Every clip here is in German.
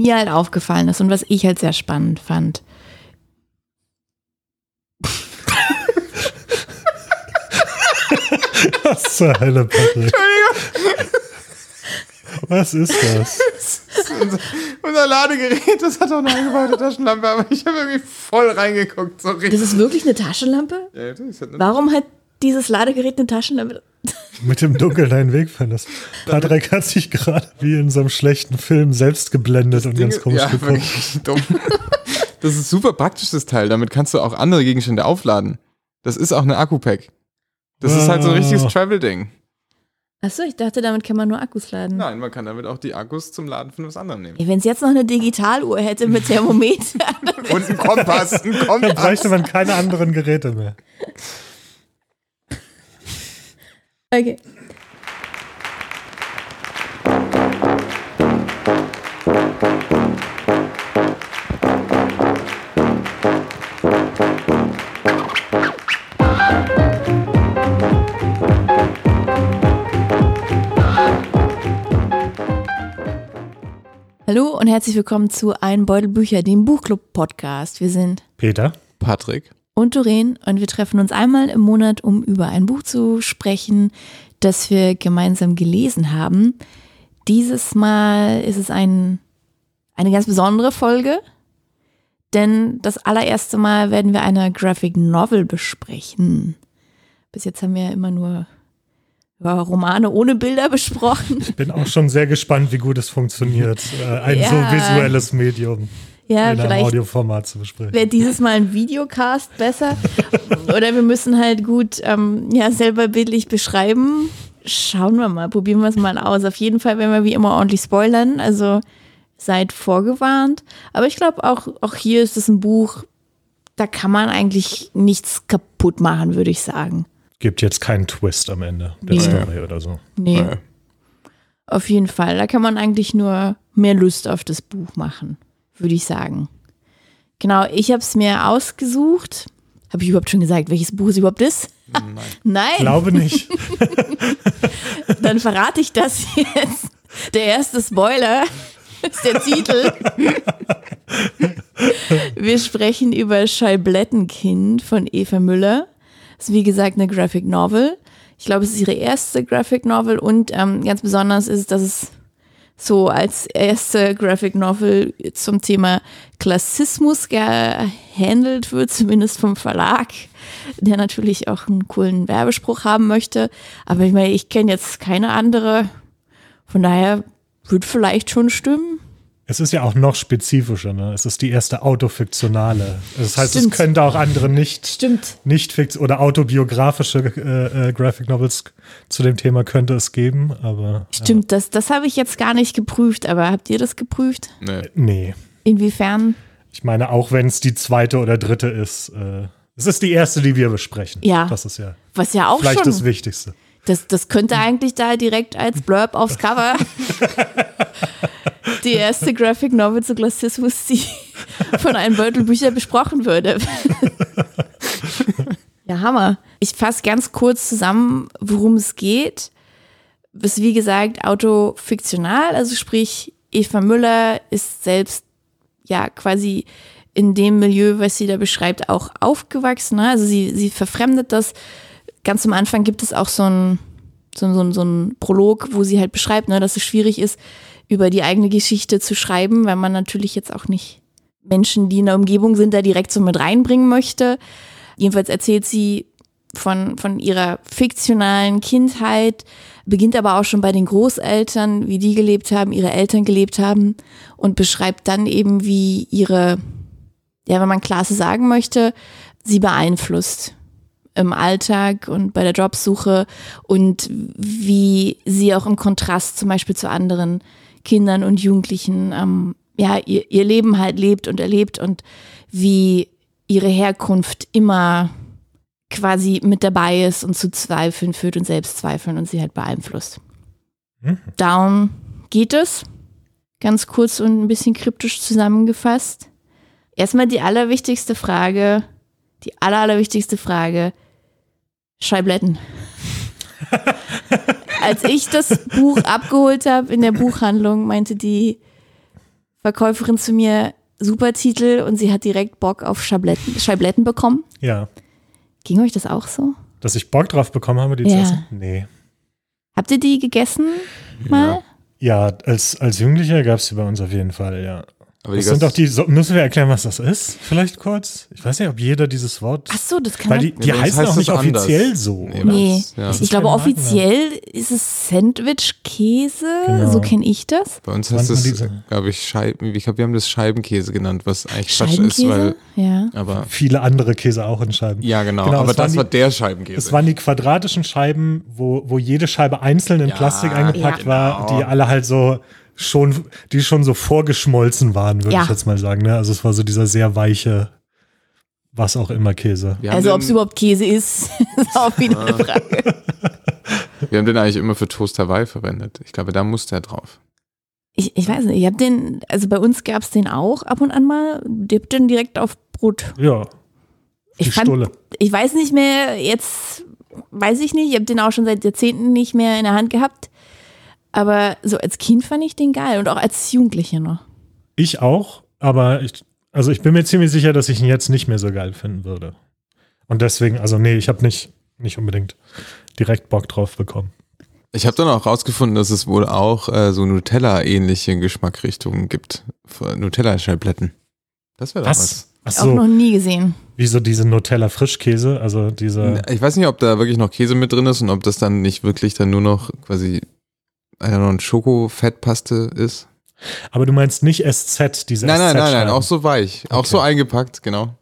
mir halt aufgefallen ist und was ich halt sehr spannend fand. Was zur Hölle, Patrick? Was ist das? unser, unser Ladegerät, das hat auch eine eingebaute Taschenlampe, aber ich habe irgendwie voll reingeguckt. So richtig. Das ist wirklich eine Taschenlampe? Ja, das hat eine Warum hat dieses Ladegerät eine Taschenlampe? Mit dem Dunkeln deinen Weg findest. Patrick hat sich gerade wie in so einem schlechten Film selbst geblendet und ganz komisch ja, geguckt. dumm. Das ist super praktisch, das Teil. Damit kannst du auch andere Gegenstände aufladen. Das ist auch eine Akku-Pack. Das ist halt so ein richtiges Wow. Travel-Ding. Achso, ich dachte, damit kann man nur Akkus laden. Nein, man kann damit auch die Akkus zum Laden von was anderem nehmen. Wenn es jetzt noch eine Digitaluhr hätte mit Thermometer. Und ein Kompass, ein Da Kompass. bräuchte man keine anderen Geräte mehr. Okay. Hallo und herzlich willkommen zu Ein Beutel Bücher, dem Buchclub-Podcast. Wir sind Peter? Patrick. Und Doreen und wir treffen uns einmal im Monat, um über ein Buch zu sprechen, das wir gemeinsam gelesen haben. Dieses Mal ist es ein, eine ganz besondere Folge, denn das allererste Mal werden wir eine Graphic Novel besprechen. Bis jetzt haben wir ja immer nur Romane ohne Bilder besprochen. Bin auch schon sehr gespannt, wie gut es funktioniert, äh, ein Ja. so visuelles Medium Ja, in einem vielleicht Audioformat zu besprechen. wäre dieses Mal ein Videocast besser. Oder wir müssen halt gut ähm, ja, selber bildlich beschreiben. Schauen wir mal, probieren wir es mal aus. Auf jeden Fall werden wir wie immer ordentlich spoilern. Also seid vorgewarnt. Aber ich glaube, auch, auch hier ist es ein Buch, da kann man eigentlich nichts kaputt machen, würde ich sagen. Gibt jetzt keinen Twist am Ende der Nee. Story oder so. Nee, Ja. auf jeden Fall. Da kann man eigentlich nur mehr Lust auf das Buch machen, würde ich sagen. Genau, ich habe es mir ausgesucht. Habe ich überhaupt schon gesagt, welches Buch es überhaupt ist? Nein. Nein. Glaube nicht. Dann verrate ich das jetzt. Der erste Spoiler ist der Titel. Wir sprechen über Scheiblettenkind von Eva Müller. Das ist wie gesagt eine Graphic Novel. Ich glaube, es ist ihre erste Graphic Novel und ähm, ganz besonders ist es, dass es so als erste Graphic Novel zum Thema Klassismus gehandelt wird, zumindest vom Verlag, der natürlich auch einen coolen Werbespruch haben möchte. Aber ich meine, ich kenne jetzt keine andere. Von daher wird vielleicht schon stimmen. Es ist ja auch noch spezifischer, ne? Es ist die erste autofiktionale. Das heißt, Stimmt. es könnte auch andere nicht, Stimmt. nicht fix oder autobiografische äh, äh, Graphic Novels zu dem Thema könnte es geben, aber Stimmt, das, das habe ich jetzt gar nicht geprüft, aber habt ihr das geprüft? Nee. nee. Inwiefern? Ich meine, auch wenn es die zweite oder dritte ist, äh, es ist die erste, die wir besprechen. Ja. Das ist ja Was ja auch vielleicht schon. das Wichtigste. Das, das könnte eigentlich da direkt als Blurb aufs Cover. die erste Graphic Novel zu Klassismus, die von einem Beutel Bücher besprochen würde. ja, Hammer. Ich fasse ganz kurz zusammen, worum es geht. Es ist wie gesagt autofiktional, also sprich, Eva Müller ist selbst ja quasi in dem Milieu, was sie da beschreibt, auch aufgewachsen. Also sie, sie verfremdet das. Ganz am Anfang gibt es auch so ein, so, so, so ein Prolog, wo sie halt beschreibt, ne, dass es schwierig ist, über die eigene Geschichte zu schreiben, weil man natürlich jetzt auch nicht Menschen, die in der Umgebung sind, da direkt so mit reinbringen möchte. Jedenfalls erzählt sie von, von ihrer fiktionalen Kindheit, beginnt aber auch schon bei den Großeltern, wie die gelebt haben, ihre Eltern gelebt haben und beschreibt dann eben, wie ihre, ja, wenn man Klasse sagen möchte, sie beeinflusst im Alltag und bei der Jobsuche und wie sie auch im Kontrast zum Beispiel zu anderen Kindern und Jugendlichen ähm, ja, ihr, ihr Leben halt lebt und erlebt und wie ihre Herkunft immer quasi mit dabei ist und zu Zweifeln führt und Selbstzweifeln und sie halt beeinflusst. Mhm. Down geht es. Ganz kurz und ein bisschen kryptisch zusammengefasst. Erstmal die allerwichtigste Frage, die aller, allerwichtigste Frage, Scheibletten. Als ich das Buch abgeholt habe in der Buchhandlung, meinte die Verkäuferin zu mir, super Titel und sie hat direkt Bock auf Schabletten, Scheibletten bekommen. Ja. Ging euch das auch so? Dass ich Bock drauf bekommen habe, die Ja. zu essen? Nee. Habt ihr die gegessen mal? Ja, als, als Jugendlicher gab es die bei uns auf jeden Fall, ja. Aber Das sind doch die, so, müssen wir erklären, was das ist? Vielleicht kurz? Ich weiß nicht, ob jeder dieses Wort. Ach so, das kann weil man- die, Nee, die uns heißen heißt auch nicht anders. offiziell so. Nee, oder? Nee, Ja. Ich glaube offiziell ist es Sandwich-Käse, Genau. so kenne ich das. Bei uns heißt es, glaube ich, Scheiben. Ich glaube, wir haben das Scheibenkäse genannt, was eigentlich Quatsch ist, Scheibenkäse? weil. ja. Aber. Viele andere Käse auch in Scheiben. Ja, genau. Genau, aber das die- war der Scheibenkäse. Es waren die quadratischen Scheiben, wo, wo jede Scheibe einzeln in Ja, Plastik eingepackt ja. war, genau. die alle halt so schon, die schon so vorgeschmolzen waren, würde Ja. ich jetzt mal sagen. Ne? Also es war so dieser sehr weiche, was auch immer Käse. wir Also ob es überhaupt Käse ist, ist auch wieder eine Frage. Wir haben den eigentlich immer für Toast Hawaii verwendet. Ich glaube, da musste er drauf. Ich, ich weiß nicht, ich habe den, also bei uns gab es den auch ab und an mal, dippt den direkt auf Brot. Ja, die Ich fand, Stulle. ich weiß nicht mehr, jetzt weiß ich nicht, ich habe den auch schon seit Jahrzehnten nicht mehr in der Hand gehabt. Aber so als Kind fand ich den geil und auch als Jugendliche noch. Ich auch, aber ich, also ich bin mir ziemlich sicher, dass ich ihn jetzt nicht mehr so geil finden würde. Und deswegen, also nee, ich habe nicht, nicht unbedingt direkt Bock drauf bekommen. Ich habe dann auch rausgefunden, dass es wohl auch äh, so Nutella-ähnliche Geschmackrichtungen gibt. Für Nutella-Scheibletten. Das wäre doch was. Was? Auch noch nie gesehen. wie so diese Nutella-Frischkäse, also diese. Ich weiß nicht, ob da wirklich noch Käse mit drin ist und ob das dann nicht wirklich dann nur noch quasi I don't know, ein Schokofettpaste ist. Aber du meinst nicht SZ, diese Nein, nein, nein, nein, auch so weich. Auch Okay. so eingepackt, genau.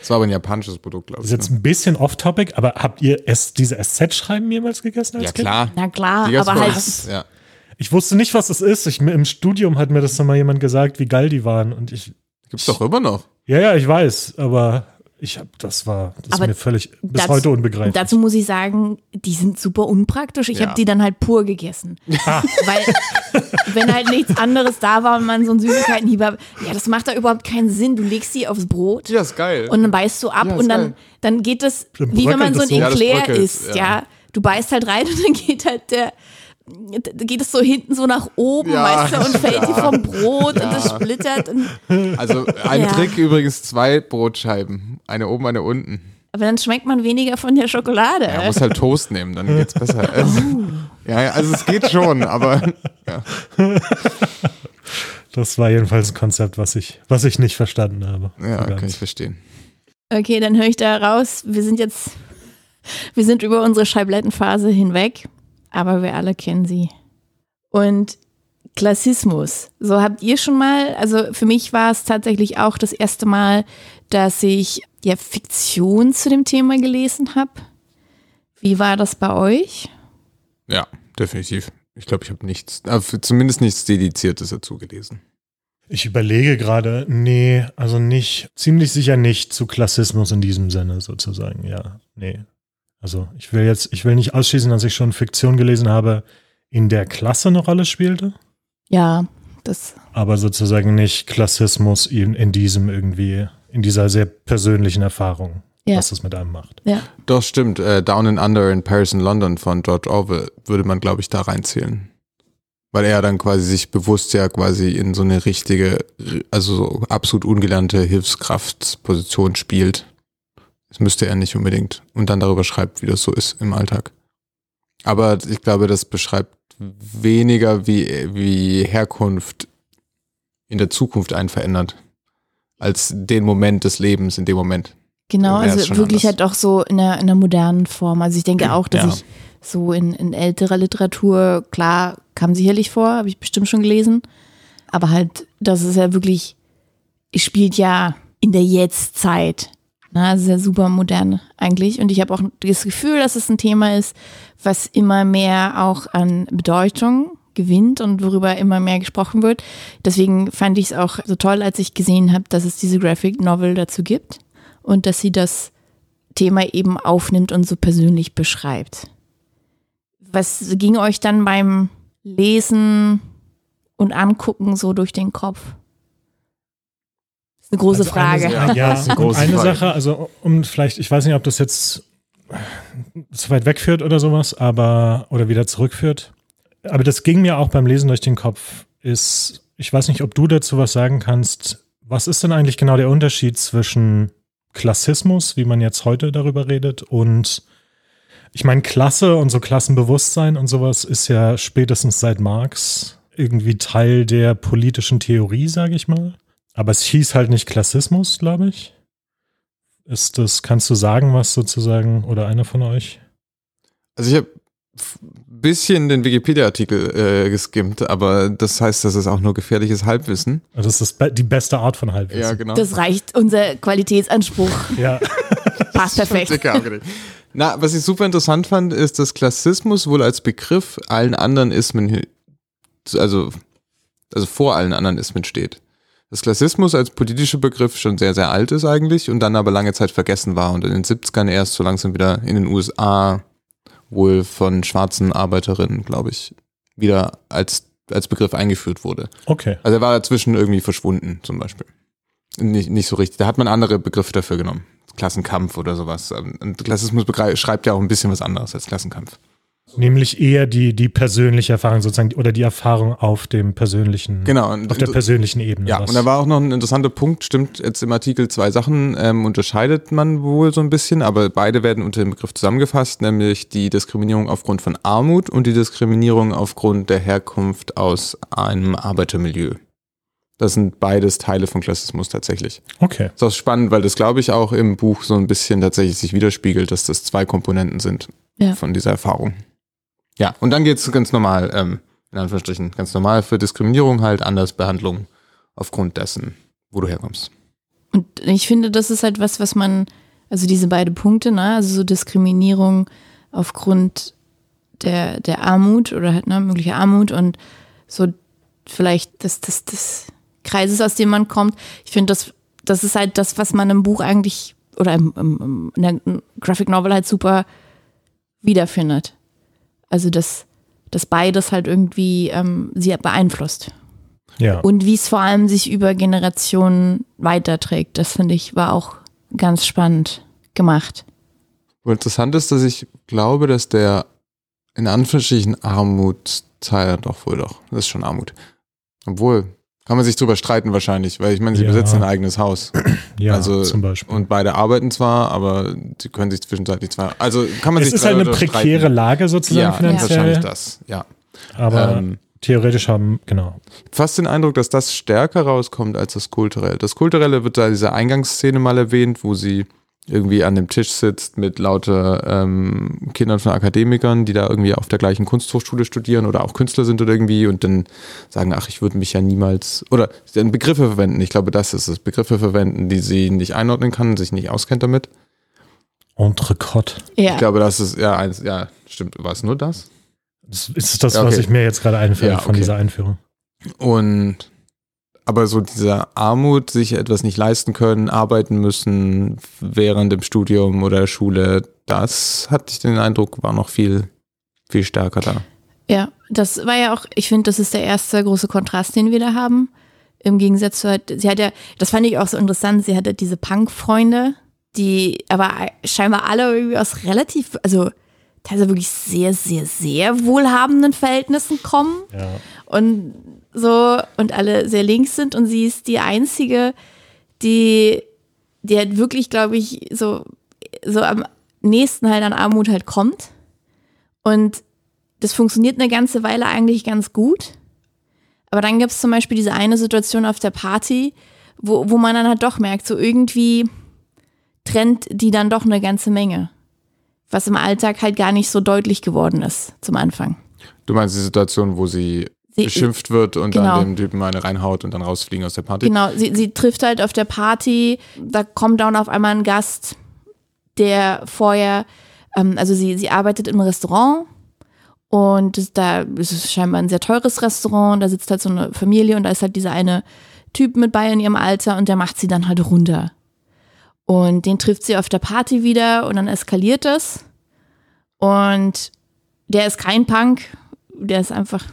Das war aber ein japanisches Produkt, glaube Das ich. ist jetzt ne? ein bisschen off-topic, aber habt ihr es, diese SZ-Schreiben jemals gegessen als Ja, Kind? klar. Na klar, Die aber halt, Ja. Ich wusste nicht, was das ist. Ich, Im Studium hat mir das noch mal jemand gesagt, wie geil die waren. Und ich, Gibt's doch immer noch. ja, ja, ich weiß, aber ich hab, das war, das Aber ist mir völlig bis dazu- heute unbegreiflich. dazu muss ich sagen, die sind super unpraktisch. Ich Ja. habe die dann halt pur gegessen. Weil, wenn halt nichts anderes da war und man so ein Süßigkeitenhieber, ja, das macht da überhaupt keinen Sinn. Du legst die aufs Brot Ja, ist geil. und dann beißt du ab Ja, und dann, geil. dann geht das, wie wenn man so ein so. Eclair bröckelt, isst, ja. ja. Du beißt halt rein und dann geht halt der, geht es so hinten so nach oben, Ja. weißt du, und fällt Ja. die vom Brot und das splittert. Und, Also ein Ja. Trick übrigens zwei Brotscheiben. Eine oben, eine unten. aber dann schmeckt man weniger von der Schokolade. Ja, muss halt Toast nehmen, dann geht's besser. Ja, ja, also es geht schon, aber ja. das war jedenfalls ein Konzept, was ich, was ich nicht verstanden habe. Ja, kann ganz. ich verstehen. Okay, dann höre ich da raus. Wir sind jetzt, wir sind über unsere Scheiblettenphase hinweg, aber wir alle kennen sie. Und Klassismus. So habt ihr schon mal, also für mich war es tatsächlich auch das erste Mal, dass ich ja Fiktion zu dem Thema gelesen habe. Wie war das bei euch? Ja, definitiv. Ich glaube, ich habe nichts, äh, zumindest nichts Dediziertes dazu gelesen. Ich überlege gerade, nee, also nicht, ziemlich sicher nicht zu Klassismus in diesem Sinne sozusagen, ja, nee. Also ich will jetzt, ich will nicht ausschließen, dass ich schon Fiktion gelesen habe, in der Klasse eine Rolle spielte, Ja, das, aber sozusagen nicht Klassismus in, in diesem irgendwie, in dieser sehr persönlichen Erfahrung, Ja. was das mit einem macht. ja. Doch, stimmt. Äh, Down and Under in Paris and London von George Orwell würde man, glaube ich, da reinzählen. Weil er dann quasi sich bewusst ja quasi in so eine richtige, also so absolut ungelernte Hilfskraftposition spielt. Das müsste er nicht unbedingt. Und dann darüber schreibt, wie das so ist im Alltag. Aber ich glaube, das beschreibt weniger, wie, wie Herkunft in der Zukunft einen verändert, als den Moment des Lebens in dem Moment. Genau, also wirklich anders. halt auch so in einer, in einer modernen Form. Also ich denke auch, dass Ja. ich so in, in älterer Literatur, klar, kam sicherlich vor, habe ich bestimmt schon gelesen. Aber halt, das ist ja wirklich, es spielt ja in der Jetztzeit. Na, ja super modern eigentlich. Und ich habe auch das Gefühl, dass es ein Thema ist, was immer mehr auch an Bedeutung gewinnt und worüber immer mehr gesprochen wird. Deswegen fand ich es auch so toll, als ich gesehen habe, dass es diese Graphic Novel dazu gibt und dass sie das Thema eben aufnimmt und so persönlich beschreibt. Was ging euch dann beim Lesen und Angucken so durch den Kopf? Eine große Also Frage. Eine, Ja, eine Frage. Sache, also um vielleicht, ich weiß nicht, ob das jetzt zu weit wegführt oder sowas, aber oder wieder zurückführt. Aber das ging mir auch beim Lesen durch den Kopf. Ist, ich weiß nicht, ob du dazu was sagen kannst. Was ist denn eigentlich genau der Unterschied zwischen Klassismus, wie man jetzt heute darüber redet, und ich meine, Klasse und so Klassenbewusstsein und sowas ist ja spätestens seit Marx irgendwie Teil der politischen Theorie, sage ich mal. Aber es hieß halt nicht Klassismus, glaube ich. Ist das, kannst du sagen, was sozusagen, oder einer von euch? Also ich habe ein bisschen den Wikipedia-Artikel äh, geskimmt, aber das heißt, das ist auch nur gefährliches Halbwissen. Also das ist die beste Art von Halbwissen. Ja, genau. Das reicht, unser Qualitätsanspruch. Ja. Passt perfekt. Na, was ich super interessant fand, ist, dass Klassismus wohl als Begriff allen anderen Ismen, also, also vor allen anderen Ismen steht. Dass Klassismus als politischer Begriff schon sehr, sehr alt ist eigentlich und dann aber lange Zeit vergessen war und in den 70ern erst so langsam wieder in den USA wohl von schwarzen Arbeiterinnen, glaube ich, wieder als, als Begriff eingeführt wurde. Okay. Also er war dazwischen irgendwie verschwunden, zum Beispiel. Nicht, nicht so richtig. Da hat man andere Begriffe dafür genommen. Klassenkampf oder sowas. Und Klassismus schreibt ja auch ein bisschen was anderes als Klassenkampf. Nämlich eher die, die persönliche Erfahrung sozusagen oder die Erfahrung auf dem persönlichen, genau, auf der persönlichen Ebene. Ja, und da war auch noch ein interessanter Punkt, stimmt jetzt im Artikel zwei Sachen ähm, unterscheidet man wohl so ein bisschen, aber beide werden unter dem Begriff zusammengefasst, nämlich die Diskriminierung aufgrund von Armut und die Diskriminierung aufgrund der Herkunft aus einem Arbeitermilieu. Das sind beides Teile von Klassismus tatsächlich. Okay. Das ist auch spannend, weil das, glaube ich, auch im Buch so ein bisschen tatsächlich sich widerspiegelt, dass das zwei Komponenten sind Ja. von dieser Erfahrung. Ja, und dann geht's ganz normal, ähm, in Anführungsstrichen, ganz normal für Diskriminierung halt, Andersbehandlung aufgrund dessen, wo du herkommst. Und ich finde, das ist halt was, was man, also diese beiden Punkte, ne, also so Diskriminierung aufgrund der, der Armut oder halt, ne, mögliche Armut und so vielleicht das, das, das Kreises, aus dem man kommt. Ich finde, das, das ist halt das, was man im Buch eigentlich oder im, im, in der Graphic Novel halt super wiederfindet. Also, dass, dass beides halt irgendwie ähm, sie beeinflusst. Ja. Und wie es vor allem sich über Generationen weiterträgt, das finde ich war auch ganz spannend gemacht. Und interessant ist, dass ich glaube, dass der in Anführungsstrichen Armutsteil doch wohl doch, das ist schon Armut. Obwohl, kann man sich drüber streiten wahrscheinlich, weil ich meine, sie Ja. besitzen ein eigenes Haus. ja, also, zum Beispiel. Und beide arbeiten zwar, aber sie können sich zwischenzeitlich zwar, also kann man es sich ist halt eine prekäre streiten. Lage sozusagen ja, finanziell. wahrscheinlich das, ja. Aber Ähm, theoretisch haben, genau. fast den Eindruck, dass das stärker rauskommt als das Kulturelle. Das Kulturelle wird da in dieser Eingangsszene mal erwähnt, wo sie irgendwie an dem Tisch sitzt mit lauter ähm, Kindern von Akademikern, die da irgendwie auf der gleichen Kunsthochschule studieren oder auch Künstler sind oder irgendwie und dann sagen, ach, ich würde mich ja niemals oder sie dann Begriffe verwenden. Ich glaube, das ist es. Begriffe verwenden, die sie nicht einordnen kann, sich nicht auskennt damit. Entrecote. Ja. Ich glaube, das ist ja eins, ja, stimmt. War es nur das? Das ist das, Ja, was okay. ich mir jetzt gerade einfällt Ja, von okay. dieser Einführung. Und aber so dieser Armut, sich etwas nicht leisten können, arbeiten müssen während dem Studium oder der Schule, das hatte ich den Eindruck, war noch viel, viel stärker da. Ja, das war ja auch, ich finde, das ist der erste große Kontrast, den wir da haben. Im Gegensatz zu halt, sie hat ja, das fand ich auch so interessant, sie hatte diese Punk-Freunde, die aber scheinbar alle irgendwie aus relativ, also teilweise wirklich sehr, sehr, sehr wohlhabenden Verhältnissen kommen Ja. und so und alle sehr links sind und sie ist die einzige, die, die halt wirklich, glaube ich, so, so am nächsten halt an Armut halt kommt. Und das funktioniert eine ganze Weile eigentlich ganz gut. Aber dann gibt es zum Beispiel diese eine Situation auf der Party, wo, wo man dann halt doch merkt, so irgendwie trennt die dann doch eine ganze Menge. Was im Alltag halt gar nicht so deutlich geworden ist zum Anfang. Du meinst die Situation, wo sie, Sie- beschimpft wird und Genau. dann dem Typen eine reinhaut und dann rausfliegen aus der Party? Genau, sie, sie trifft halt auf der Party, da kommt dann auf einmal ein Gast, der vorher, ähm, also sie, sie arbeitet im Restaurant und da ist es scheinbar ein sehr teures Restaurant, da sitzt halt so eine Familie und da ist halt dieser eine Typ mit bei in ihrem Alter und der macht sie dann halt runter. Und den trifft sie auf der Party wieder und dann eskaliert das. Und der ist kein Punk, der ist einfach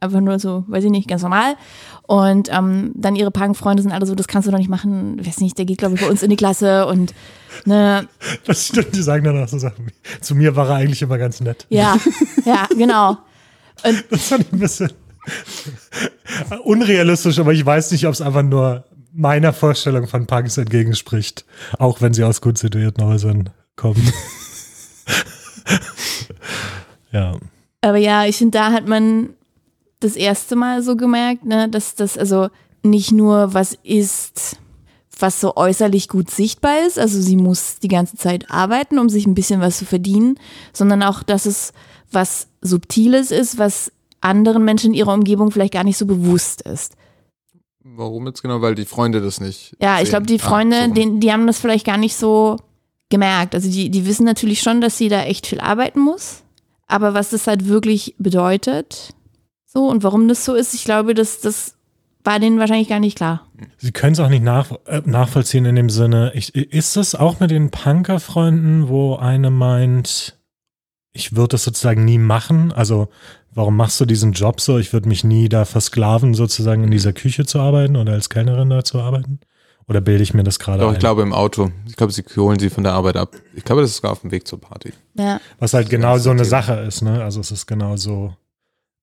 einfach nur so, weiß ich nicht, ganz normal. Und ähm, dann ihre Punk-Freunde sind alle so, das kannst du doch nicht machen. Weiß nicht, der geht, glaube ich, bei uns in die Klasse und ne, Das stimmt, die sagen dann auch so Sachen. wie, Zu mir war er eigentlich immer ganz nett. ja, ja, genau. Das fand ich ein bisschen. Unrealistisch, aber ich weiß nicht, ob es einfach nur meiner Vorstellung von Punks entgegenspricht. Auch wenn sie aus gut situierten Häusern kommen. ja. Aber ja, ich finde, da hat man das erste Mal so gemerkt, ne, dass das also nicht nur was ist, was so äußerlich gut sichtbar ist, also sie muss die ganze Zeit arbeiten, um sich ein bisschen was zu verdienen, sondern auch, dass es was Subtiles ist, was anderen Menschen in ihrer Umgebung vielleicht gar nicht so bewusst ist. Warum jetzt genau? Weil die Freunde das nicht. Ja, ich glaube, die ah, Freunde, ah, so. die, die haben das vielleicht gar nicht so gemerkt. Also die, die wissen natürlich schon, dass sie da echt viel arbeiten muss. Aber was das halt wirklich bedeutet, so und warum das so ist, ich glaube, das, das war denen wahrscheinlich gar nicht klar. Sie können es auch nicht nach, äh, nachvollziehen in dem Sinne. Ich, ist das auch mit den Punker-Freunden, wo eine meint, ich würde das sozusagen nie machen? Also, warum machst du diesen Job so? Ich würde mich nie da versklaven, sozusagen in dieser Küche zu arbeiten oder als Kellnerin da zu arbeiten. Oder bilde ich mir das gerade Doch, ein? ich glaube im Auto. Ich glaube, sie holen sie von der Arbeit ab. Ich glaube, das ist sogar auf dem Weg zur Party. Ja. Was halt genau so eine Sache ist, ne? Also es ist genau so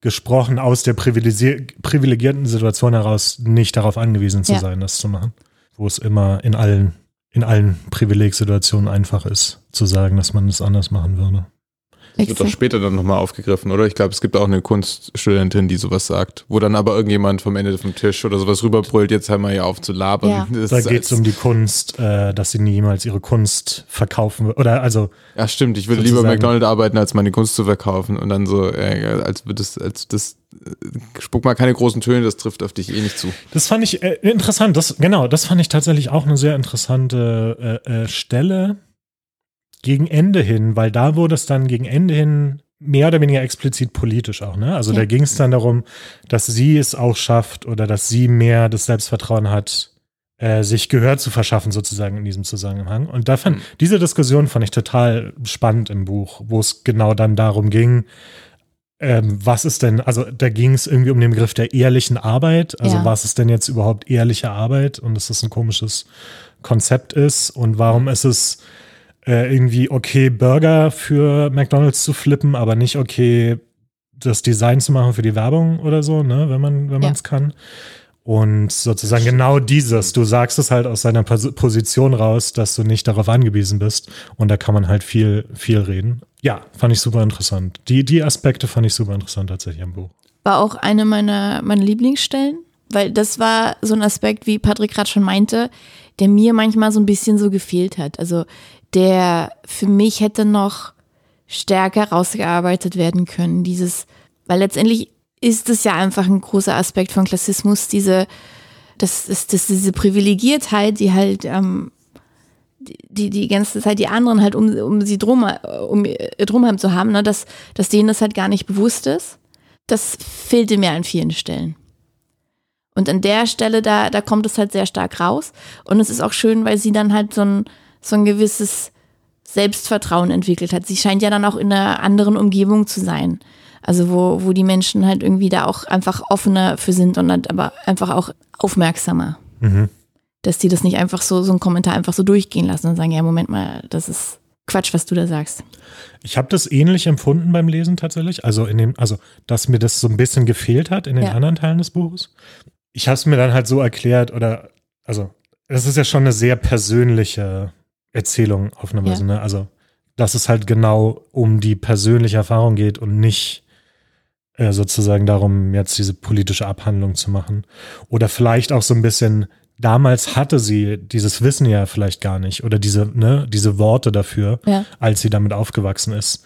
gesprochen aus der privilegierten Situation heraus, nicht darauf angewiesen zu ja. sein, das zu machen. Wo es immer in allen, in allen Privilegsituationen einfach ist, zu sagen, dass man es anders machen würde. Das wird doch später dann nochmal aufgegriffen, oder? Ich glaube, es gibt auch eine Kunststudentin, die sowas sagt, wo dann aber irgendjemand vom Ende vom Tisch oder sowas rüberbrüllt, jetzt hör mal hier auf zu labern. Ja. Da geht es um die Kunst, äh, dass sie niemals ihre Kunst verkaufen wird. Oder also. Ja, stimmt. Ich würde lieber McDonald's arbeiten, als meine Kunst zu verkaufen. Und dann so, äh, als wird das, als das, äh, spuck mal keine großen Töne, das trifft auf dich eh nicht zu. Das fand ich äh, interessant. Das, genau, das fand ich tatsächlich auch eine sehr interessante äh, äh, Stelle gegen Ende hin, weil da wurde es dann gegen Ende hin mehr oder weniger explizit politisch auch, ne? Also ja. da ging es dann darum, dass sie es auch schafft oder dass sie mehr das Selbstvertrauen hat, äh, sich Gehör zu verschaffen, sozusagen in diesem Zusammenhang. Und da fand, mhm. diese Diskussion fand ich total spannend im Buch, wo es genau dann darum ging, ähm, was ist denn, also da ging es irgendwie um den Begriff der ehrlichen Arbeit. Also ja. was ist denn jetzt überhaupt ehrliche Arbeit und dass das ein komisches Konzept ist und warum ist es äh, irgendwie okay, Burger für McDonalds zu flippen, aber nicht okay, das Design zu machen für die Werbung oder so, ne, wenn man wenn man es kann. Und sozusagen genau dieses, du sagst es halt aus seiner Position raus, dass du nicht darauf angewiesen bist. Und da kann man halt viel, viel reden. Ja, fand ich super interessant. Die, die Aspekte fand ich super interessant tatsächlich im Buch. War auch eine meiner, meiner Lieblingsstellen, weil das war so ein Aspekt, wie Patrick gerade schon meinte, der mir manchmal so ein bisschen so gefehlt hat. Also der für mich hätte noch stärker rausgearbeitet werden können. Dieses, weil letztendlich ist es ja einfach ein großer Aspekt von Klassismus, diese, das ist das, diese Privilegiertheit, die halt ähm, die, die ganze Zeit die anderen halt um, um sie drum, um drumherum zu haben, ne, dass, dass denen das halt gar nicht bewusst ist. Das fehlte mir an vielen Stellen. Und an der Stelle, da, da kommt es halt sehr stark raus. Und es ist auch schön, weil sie dann halt so ein, so ein gewisses Selbstvertrauen entwickelt hat. Sie scheint ja dann auch in einer anderen Umgebung zu sein. Also wo, wo die Menschen halt irgendwie da auch einfach offener für sind und halt aber einfach auch aufmerksamer. Mhm. Dass die das nicht einfach so, so einen Kommentar einfach so durchgehen lassen und sagen, ja, Moment mal, das ist Quatsch, was du da sagst. Ich habe das ähnlich empfunden beim Lesen tatsächlich. Also in dem, also dass mir das so ein bisschen gefehlt hat in den ja. anderen Teilen des Buches. Ich habe es mir dann halt so erklärt, oder also es ist ja schon eine sehr persönliche Erzählung auf eine Weise. Ja. Ne? Also, dass es halt genau um die persönliche Erfahrung geht und nicht äh, sozusagen darum, jetzt diese politische Abhandlung zu machen. Oder vielleicht auch so ein bisschen, damals hatte sie dieses Wissen ja vielleicht gar nicht oder diese, ne, diese Worte dafür, ja. als sie damit aufgewachsen ist.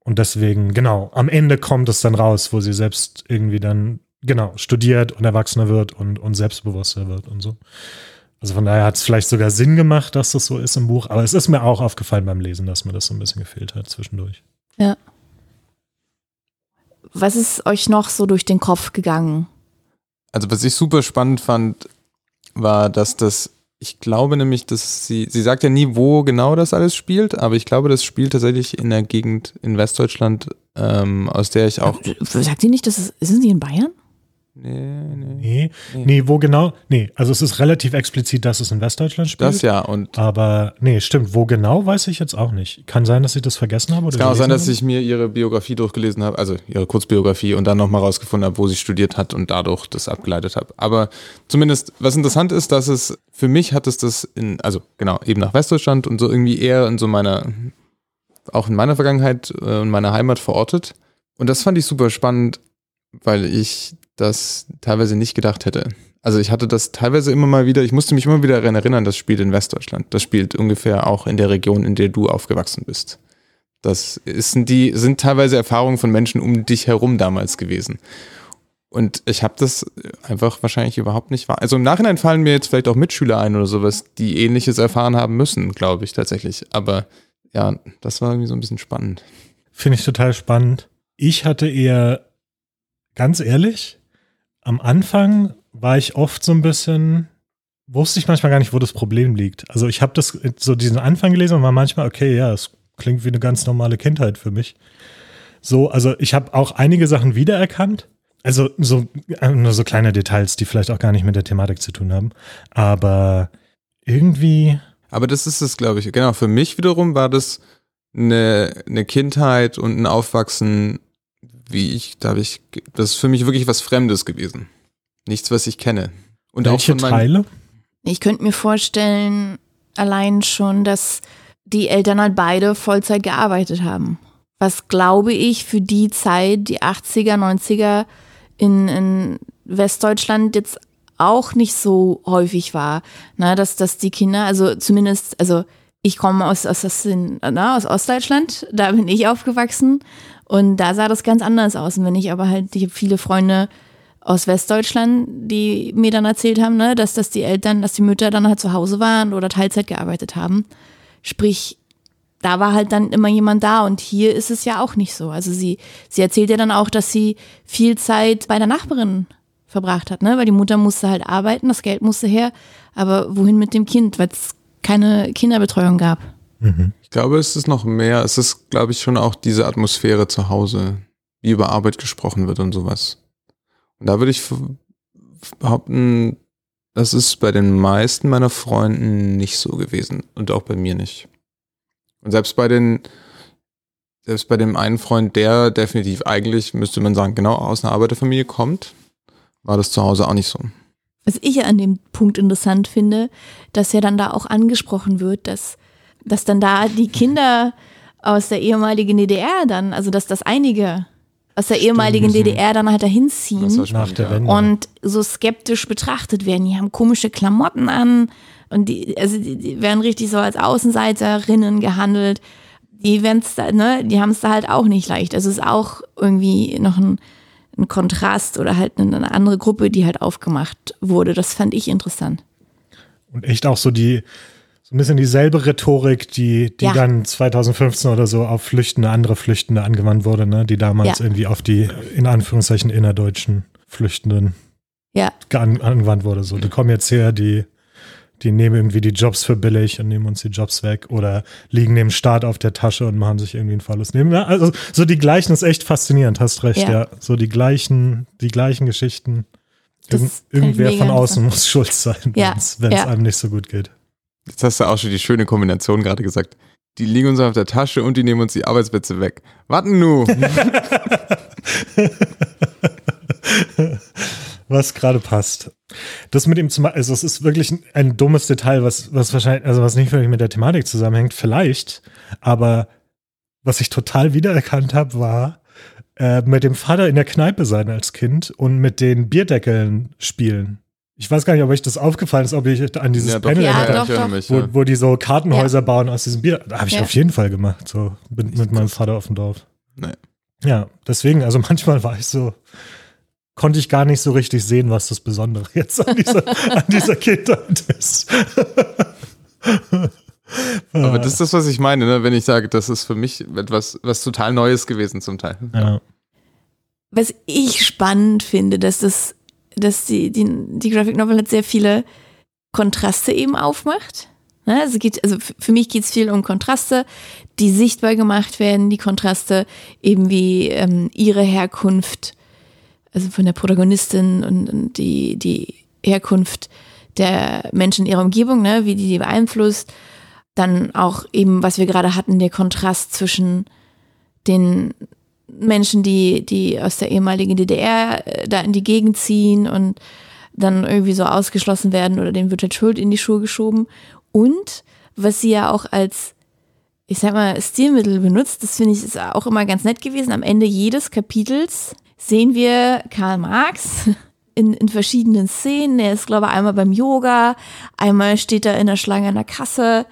Und deswegen, genau, am Ende kommt es dann raus, wo sie selbst irgendwie dann, genau, studiert und erwachsener wird und, und selbstbewusster wird und so. Also von daher hat es vielleicht sogar Sinn gemacht, dass das so ist im Buch. Aber es ist mir auch aufgefallen beim Lesen, dass mir das so ein bisschen gefehlt hat zwischendurch. Ja. Was ist euch noch so durch den Kopf gegangen? Also was ich super spannend fand, war, dass das, ich glaube nämlich, dass sie, sie sagt ja nie, wo genau das alles spielt, aber ich glaube, das spielt tatsächlich in der Gegend in Westdeutschland, ähm, aus der ich auch. Sagt sie nicht, dass es, ist es nicht in Bayern? Nee, nee. Nee, nee, wo genau? Nee, also es ist relativ explizit, dass es in Westdeutschland spielt. Das ja. Und Aber nee, stimmt. Wo genau, weiß ich jetzt auch nicht. Kann sein, dass ich das vergessen habe. Oder es kann auch sein, dass ich mir ihre Biografie durchgelesen habe, also ihre Kurzbiografie und dann nochmal rausgefunden habe, wo sie studiert hat und dadurch das abgeleitet habe. Aber zumindest, was interessant ist, dass es, für mich hat es das in, also genau, eben nach Westdeutschland und so irgendwie eher in so meiner, auch in meiner Vergangenheit äh, und meiner Heimat verortet. Und das fand ich super spannend, weil ich das teilweise nicht gedacht hätte. Also ich hatte das teilweise immer mal wieder, ich musste mich immer wieder daran erinnern, das spielt in Westdeutschland. Das spielt ungefähr auch in der Region, in der du aufgewachsen bist. Das ist, die, sind teilweise Erfahrungen von Menschen um dich herum damals gewesen. Und ich habe das einfach wahrscheinlich überhaupt nicht wahr. Also im Nachhinein fallen mir jetzt vielleicht auch Mitschüler ein oder sowas, die ähnliches erfahren haben müssen, glaube ich tatsächlich. Aber ja, das war irgendwie so ein bisschen spannend. Finde ich total spannend. Ich hatte eher, ganz ehrlich, am Anfang war ich oft so ein bisschen, wusste ich manchmal gar nicht, wo das Problem liegt. Also ich habe das so diesen Anfang gelesen und war manchmal, okay, ja, es klingt wie eine ganz normale Kindheit für mich. So, also ich habe auch einige Sachen wiedererkannt. Also so äh, nur so kleine Details, die vielleicht auch gar nicht mit der Thematik zu tun haben. Aber irgendwie. Aber das ist es, glaube ich. Genau, für mich wiederum war das eine, eine Kindheit und ein Aufwachsen wie ich, da habe ich, das ist für mich wirklich was Fremdes gewesen. Nichts, was ich kenne. Und Welche auch Teile? Ich könnte mir vorstellen, allein schon, dass die Eltern halt beide Vollzeit gearbeitet haben. Was glaube ich für die Zeit, die 80er, 90er in, in Westdeutschland jetzt auch nicht so häufig war. Na, dass, dass die Kinder, also zumindest, also ich komme aus, aus, aus, aus Ostdeutschland, da bin ich aufgewachsen und da sah das ganz anders aus. Und wenn ich aber halt, ich habe viele Freunde aus Westdeutschland, die mir dann erzählt haben, ne, dass, dass die Eltern, dass die Mütter dann halt zu Hause waren oder Teilzeit gearbeitet haben. Sprich, da war halt dann immer jemand da und hier ist es ja auch nicht so. Also sie, sie erzählt ja dann auch, dass sie viel Zeit bei der Nachbarin verbracht hat, ne? Weil die Mutter musste halt arbeiten, das Geld musste her, aber wohin mit dem Kind, weil es keine Kinderbetreuung gab. Mhm. Ich glaube, es ist noch mehr, es ist, glaube ich, schon auch diese Atmosphäre zu Hause, wie über Arbeit gesprochen wird und sowas. Und da würde ich behaupten, das ist bei den meisten meiner Freunden nicht so gewesen und auch bei mir nicht. Und selbst bei den, selbst bei dem einen Freund, der definitiv eigentlich, müsste man sagen, genau aus einer Arbeiterfamilie kommt, war das zu Hause auch nicht so. Was ich an dem Punkt interessant finde, dass ja dann da auch angesprochen wird, dass dass dann da die Kinder aus der ehemaligen DDR dann, also dass das einige aus der ehemaligen DDR dann halt dahin ziehen und so skeptisch betrachtet werden. Die haben komische Klamotten an und die, also die, die werden richtig so als Außenseiterinnen gehandelt. Die wenn's da, ne, die haben es da halt auch nicht leicht. Also es ist auch irgendwie noch ein, ein Kontrast oder halt eine andere Gruppe, die halt aufgemacht wurde. Das fand ich interessant. Und echt auch so die, so ein bisschen dieselbe Rhetorik, die, die ja. dann 2015 oder so auf Flüchtende, andere Flüchtende angewandt wurde, ne? die damals ja. irgendwie auf die, in Anführungszeichen, innerdeutschen Flüchtenden ja. an, angewandt wurde. So, die kommen jetzt her, die, die nehmen irgendwie die Jobs für billig und nehmen uns die Jobs weg oder liegen dem Staat auf der Tasche und machen sich irgendwie einen Verlust. Also so die gleichen ist echt faszinierend, hast recht, ja. ja. So die gleichen, die gleichen Geschichten. Irgend, irgendwer von außen muss schuld sein, wenn es einem nicht so gut geht. Jetzt hast du auch schon die schöne Kombination gerade gesagt. Die liegen uns auf der Tasche und die nehmen uns die Arbeitsplätze weg. Warten nu! was gerade passt. Das mit ihm machen, also es ist wirklich ein dummes Detail, was, was wahrscheinlich, also was nicht wirklich mit der Thematik zusammenhängt, vielleicht, aber was ich total wiedererkannt habe, war äh, mit dem Vater in der Kneipe sein als Kind und mit den Bierdeckeln spielen. Ich weiß gar nicht, ob euch das aufgefallen ist, ob ich an dieses ja, Panel ja, erinnere, doch, doch. Mich, ja. wo, wo, die so Kartenhäuser bauen aus diesem Bier. Da habe ich auf jeden Fall gemacht, so mit, mit meinem Vater auf dem Dorf. Nee. Ja, deswegen, also manchmal war ich so, konnte ich gar nicht so richtig sehen, was das Besondere jetzt an dieser, an dieser Kindheit ist. Aber das ist das, was ich meine, ne? wenn ich sage, das ist für mich etwas, was total Neues gewesen zum Teil. Ja. Was ich spannend finde, dass das dass die, die, die Graphic Novel hat sehr viele Kontraste eben aufmacht. Ne, also, geht, also für mich geht es viel um Kontraste, die sichtbar gemacht werden, die Kontraste eben wie ähm, ihre Herkunft also von der Protagonistin und, und die, die Herkunft der Menschen in ihrer Umgebung, ne, wie die die beeinflusst. Dann auch eben, was wir gerade hatten, der Kontrast zwischen den Menschen, die, die aus der ehemaligen DDR äh, da in die Gegend ziehen und dann irgendwie so ausgeschlossen werden oder denen wird halt Schuld in die Schuhe geschoben. Und was sie ja auch als, ich sag mal, Stilmittel benutzt, das finde ich ist auch immer ganz nett gewesen. Am Ende jedes Kapitels sehen wir Karl Marx in, in verschiedenen Szenen. Er ist, glaube ich, einmal beim Yoga, einmal steht er in der Schlange an der Kasse.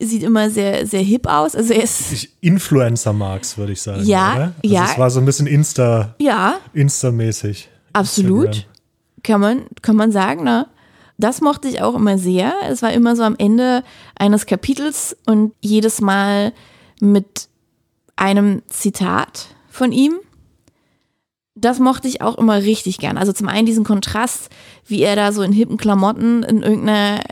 Sieht immer sehr, sehr hip aus. Also er ist. Influencer Marx, würde ich sagen. Ja, oder? Also ja. Es war so ein bisschen Insta, Ja, Insta-mäßig. absolut. Instagram. Kann man, kann man sagen, ne? Das mochte ich auch immer sehr. Es war immer so am Ende eines Kapitels und jedes Mal mit einem Zitat von ihm. Das mochte ich auch immer richtig gern. Also zum einen diesen Kontrast, wie er da so in hippen Klamotten in irgendeiner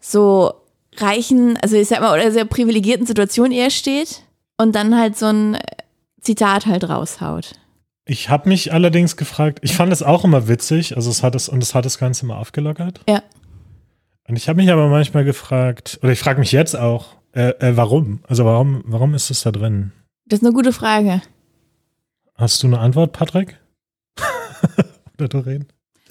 so reichen, also ich sag mal, oder sehr privilegierten Situation eher steht und dann halt so ein Zitat halt raushaut. Ich habe mich allerdings gefragt, ich fand es auch immer witzig, also es hat es und es hat das Ganze immer aufgelockert. Ja. Und ich habe mich aber manchmal gefragt, oder ich frage mich jetzt auch, äh, äh, warum? Also warum, warum ist es da drin? Das ist eine gute Frage. Hast du eine Antwort, Patrick? oder Doreen?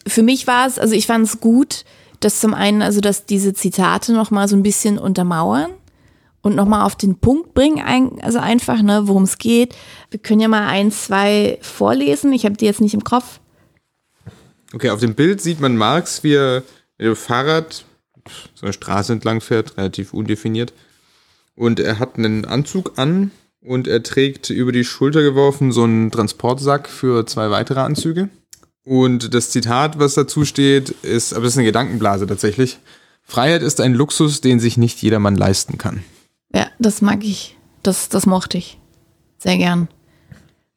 für mich war es, also ich fand es gut, dass zum einen, also dass diese Zitate nochmal so ein bisschen untermauern und nochmal auf den Punkt bringen, also einfach, ne, worum es geht. Wir können ja mal ein, zwei vorlesen. Ich habe die jetzt nicht im Kopf. Okay, auf dem Bild sieht man Marx, wie er mit dem Fahrrad so eine Straße entlang fährt, relativ undefiniert. Und er hat einen Anzug an und er trägt über die Schulter geworfen so einen Transportsack für zwei weitere Anzüge. Und das Zitat, was dazu steht, ist, aber das ist eine Gedankenblase tatsächlich. Freiheit ist ein Luxus, den sich nicht jedermann leisten kann. Ja, das mag ich. Das, das mochte ich. Sehr gern.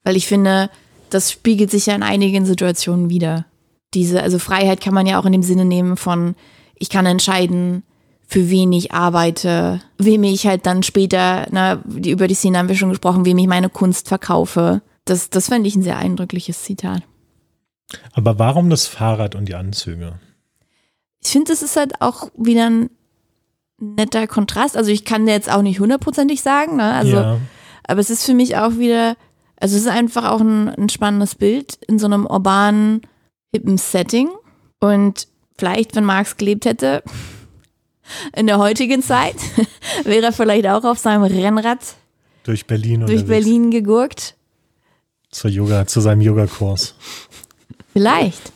Weil ich finde, das spiegelt sich ja in einigen Situationen wieder. Diese, also Freiheit kann man ja auch in dem Sinne nehmen von, ich kann entscheiden, für wen ich arbeite, wem ich halt dann später, na, über die Szene haben wir schon gesprochen, wem ich meine Kunst verkaufe. Das, das fand ich ein sehr eindrückliches Zitat. Aber warum das Fahrrad und die Anzüge? Ich finde, das ist halt auch wieder ein netter Kontrast. Also ich kann dir jetzt auch nicht hundertprozentig sagen, ne? Also, ja. aber es ist für mich auch wieder, also es ist einfach auch ein, ein spannendes Bild in so einem urbanen, hippen Setting. Und vielleicht, wenn Marx gelebt hätte, in der heutigen Zeit, wäre er vielleicht auch auf seinem Rennrad Durch Berlin durch unterwegs. Berlin gegurkt. Zur Yoga, zu seinem Yogakurs. Vielleicht.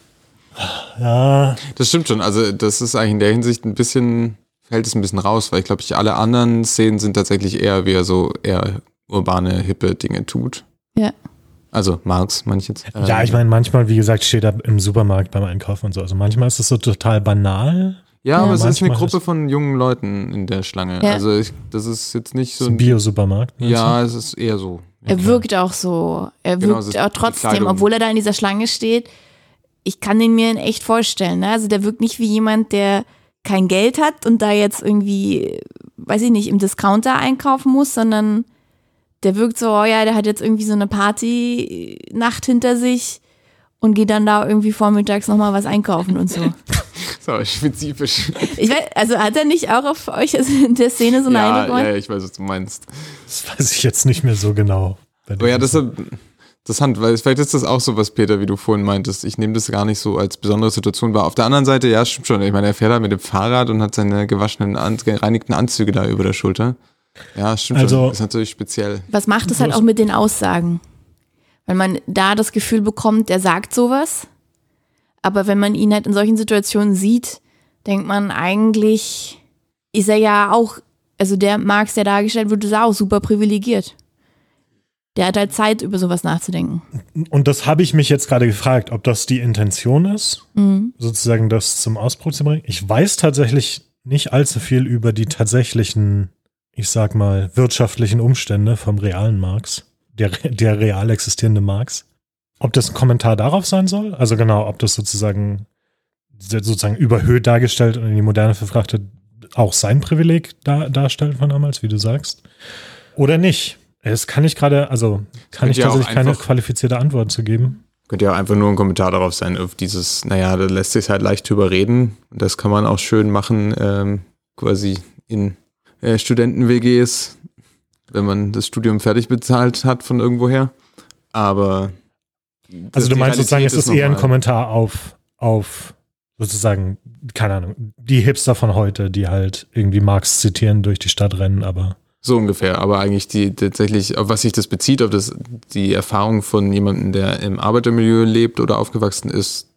Ja, Das stimmt schon. Also, das ist eigentlich in der Hinsicht ein bisschen, fällt es ein bisschen raus, weil ich glaube, ich alle anderen Szenen sind tatsächlich eher, wie er so eher urbane, hippe Dinge tut. Ja. Also Marx, ich jetzt. ja, ich meine, manchmal, wie gesagt, steht er im Supermarkt beim Einkaufen und so. Also manchmal ist es so total banal. Ja, aber es ist eine Gruppe ist- von jungen Leuten in der Schlange. Ja. Also ich, das ist jetzt nicht so So ein ein. Bio-Supermarkt. Ja, es ist eher so. Er wirkt auch so. Er Genau, wirkt ist auch trotzdem, obwohl er da in dieser Schlange steht. Ich kann den mir in echt vorstellen. Ne? Also der wirkt nicht wie jemand, der kein Geld hat und da jetzt irgendwie, weiß ich nicht, im Discounter einkaufen muss, sondern der wirkt so, oh ja, der hat jetzt irgendwie so eine Party-Nacht hinter sich und geht dann da irgendwie vormittags nochmal was einkaufen und so. So spezifisch. Ich weiß, also hat er nicht auch auf euch in der Szene so einen ja, Eindruck gemacht? ja, ich weiß, was du meinst. Das weiß ich jetzt nicht mehr so genau. Aber ja, dem- deshalb, interessant, weil vielleicht ist das auch so was, Peter, wie du vorhin meintest. Ich nehme das gar nicht so als besondere Situation wahr. Auf der anderen Seite, ja, stimmt schon. Ich meine, er fährt da mit dem Fahrrad und hat seine gewaschenen, gereinigten Anzüge da über der Schulter. Ja, stimmt Also- schon. Ist natürlich speziell. Was macht es halt auch mit den Aussagen? Weil man da das Gefühl bekommt, der sagt sowas, aber wenn man ihn halt in solchen Situationen sieht, denkt man eigentlich, ist er ja auch, also der Marx, der dargestellt wird, ist auch super privilegiert. Der hat halt Zeit, über sowas nachzudenken. Und das habe ich mich jetzt gerade gefragt, ob das die Intention ist, Mhm. sozusagen das zum Ausbruch zu bringen. Ich weiß tatsächlich nicht allzu viel über die tatsächlichen, ich sag mal, wirtschaftlichen Umstände vom realen Marx, der, der real existierende Marx. Ob das ein Kommentar darauf sein soll? Also genau, ob das sozusagen sozusagen überhöht dargestellt und in die Moderne verfrachtet auch sein Privileg da, darstellt von damals, wie du sagst. Oder nicht. Es kann ich gerade, also kann ich tatsächlich keine qualifizierte Antwort zu geben. Könnte ja auch einfach nur ein Kommentar darauf sein, auf dieses, naja, da lässt sich halt leicht drüber reden. Das kann man auch schön machen, ähm, quasi in äh, Studenten-WGs, wenn man das Studium fertig bezahlt hat von irgendwoher. Aber. Also du meinst sozusagen, es ist eher ein. Kommentar auf, auf sozusagen, keine Ahnung, die Hipster von heute, die halt irgendwie Marx zitieren, durch die Stadt rennen, aber So ungefähr, aber eigentlich die tatsächlich, auf was sich das bezieht, ob das die Erfahrung von jemandem, der im Arbeitermilieu lebt oder aufgewachsen ist,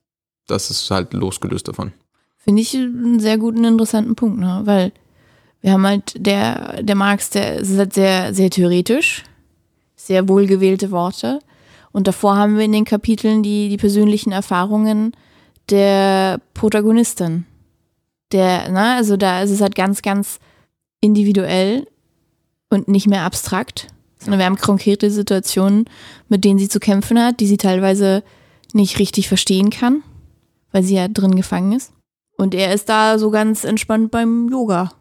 das ist halt losgelöst davon. Finde ich einen sehr guten, interessanten Punkt, ne? Weil wir haben halt der, der Marx, der ist halt sehr, sehr theoretisch, sehr wohlgewählte Worte. Und davor haben wir in den Kapiteln die, die persönlichen Erfahrungen der Protagonistin. Der, ne, also da ist es halt ganz, ganz individuell und nicht mehr abstrakt, sondern wir haben konkrete Situationen, mit denen sie zu kämpfen hat, die sie teilweise nicht richtig verstehen kann, weil sie ja drin gefangen ist. Und er ist da so ganz entspannt beim Yoga.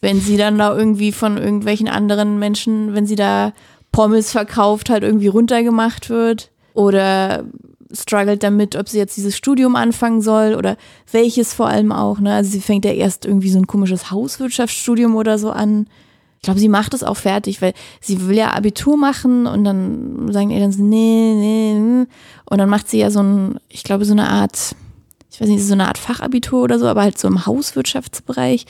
Wenn sie dann da irgendwie von irgendwelchen anderen Menschen, wenn sie da Pommes verkauft, halt irgendwie runtergemacht wird oder struggelt damit, ob sie jetzt dieses Studium anfangen soll oder welches vor allem auch. Ne? Also sie fängt ja erst irgendwie so ein komisches Hauswirtschaftsstudium oder so an. Ich glaube, sie macht es auch fertig, weil sie will ja Abitur machen und dann sagen die Eltern so, nee, nee, nee. Und dann macht sie ja so ein, ich glaube, so eine Art, ich weiß nicht, so eine Art Fachabitur oder so, aber halt so im Hauswirtschaftsbereich,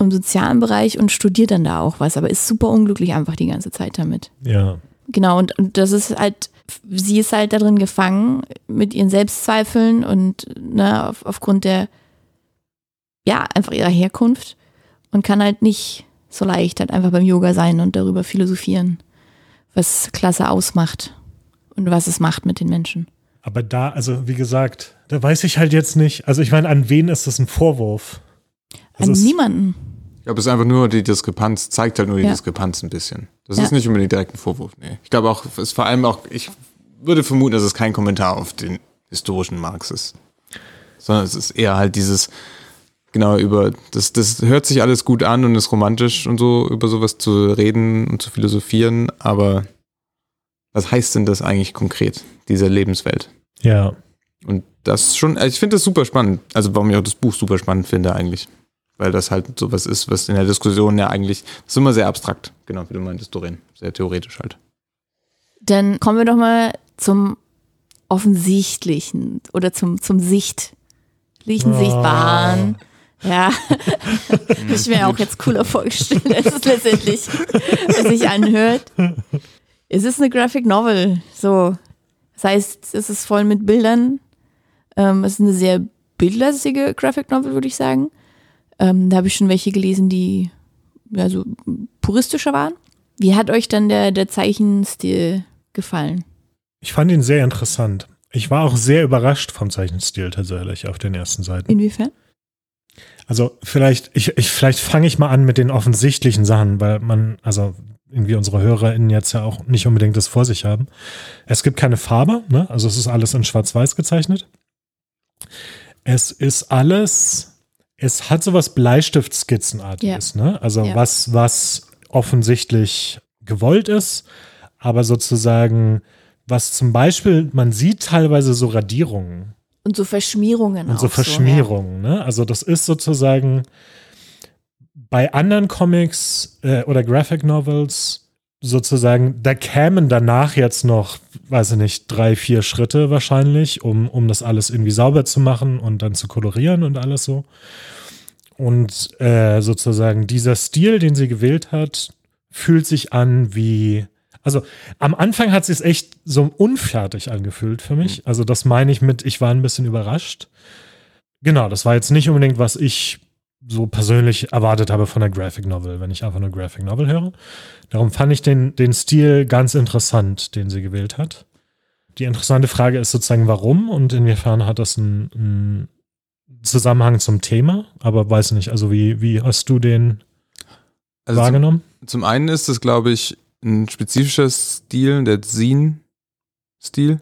im sozialen Bereich und studiert dann da auch was, aber ist super unglücklich einfach die ganze Zeit damit. ja. Genau, und, und das ist halt, sie ist halt da drin gefangen mit ihren Selbstzweifeln und ne, auf, aufgrund der, ja, einfach ihrer Herkunft und kann halt nicht so leicht halt einfach beim Yoga sein und darüber philosophieren, was Klasse ausmacht und was es macht mit den Menschen. Aber da, also wie gesagt, da weiß ich halt jetzt nicht. Also ich meine, an wen ist das ein Vorwurf? Also An es- niemanden. Ich glaube, es ist einfach nur die Diskrepanz, zeigt halt nur die Ja. Diskrepanz ein bisschen. Das Ja. ist nicht unbedingt direkt ein Vorwurf, nee. Ich glaube auch, es ist vor allem auch, ich würde vermuten, dass es kein Kommentar auf den historischen Marx ist. Sondern es ist eher halt dieses, genau, über, das, das hört sich alles gut an und ist romantisch und so, über sowas zu reden und zu philosophieren, aber was heißt denn das eigentlich konkret, diese Lebenswelt? Ja. Und das schon, also ich finde das super spannend. Also warum ich auch das Buch super spannend finde eigentlich. Weil das halt sowas ist, was in der Diskussion ja eigentlich, das ist immer sehr abstrakt, genau wie du meintest, Doreen. Sehr theoretisch halt. Dann kommen wir doch mal zum offensichtlichen oder zum, zum sichtlichen, Oh. sichtbaren. Ja, ich mir auch jetzt cooler vorgestellt, als es letztendlich sich anhört. Es ist eine Graphic Novel, so. Das heißt, es ist voll mit Bildern. Ähm, es ist eine sehr bildlastige Graphic Novel, würde ich sagen. Ähm, da habe ich schon welche gelesen, die ja, so puristischer waren. Wie hat euch dann der, der Zeichenstil gefallen? Ich fand ihn sehr interessant. Ich war auch sehr überrascht vom Zeichenstil tatsächlich auf den ersten Seiten. Inwiefern? Also vielleicht, ich, ich, vielleicht fange ich mal an mit den offensichtlichen Sachen, weil man, also irgendwie unsere HörerInnen jetzt ja auch nicht unbedingt das vor sich haben. Es gibt keine Farbe, ne? Also es ist alles in Schwarz-Weiß gezeichnet. Es ist alles, es hat sowas Bleistiftskizzenartiges, ne? Also Ja. was, was offensichtlich gewollt ist, aber sozusagen, was zum Beispiel, man sieht teilweise so Radierungen Und so Verschmierungen und so Verschmierungen. ne? Also das ist sozusagen bei anderen Comics äh, oder Graphic Novels sozusagen, da kämen danach jetzt noch, weiß ich nicht, drei, vier Schritte wahrscheinlich, um, um das alles irgendwie sauber zu machen und dann zu kolorieren und alles so. Und äh, sozusagen dieser Stil, den sie gewählt hat, fühlt sich an wie, also am Anfang hat es sich echt so unfertig angefühlt für mich. Also das meine ich mit, ich war ein bisschen überrascht. Genau, das war jetzt nicht unbedingt, was ich so persönlich erwartet habe von der Graphic Novel, wenn ich einfach nur Graphic Novel höre. Darum fand ich den, den Stil ganz interessant, den sie gewählt hat. Die interessante Frage ist sozusagen, warum und inwiefern hat das einen, einen Zusammenhang zum Thema, aber weiß nicht, also wie, wie hast du den Also zum, wahrgenommen? zum einen ist es, glaube ich, ein spezifischer Stil, der Zine-Stil.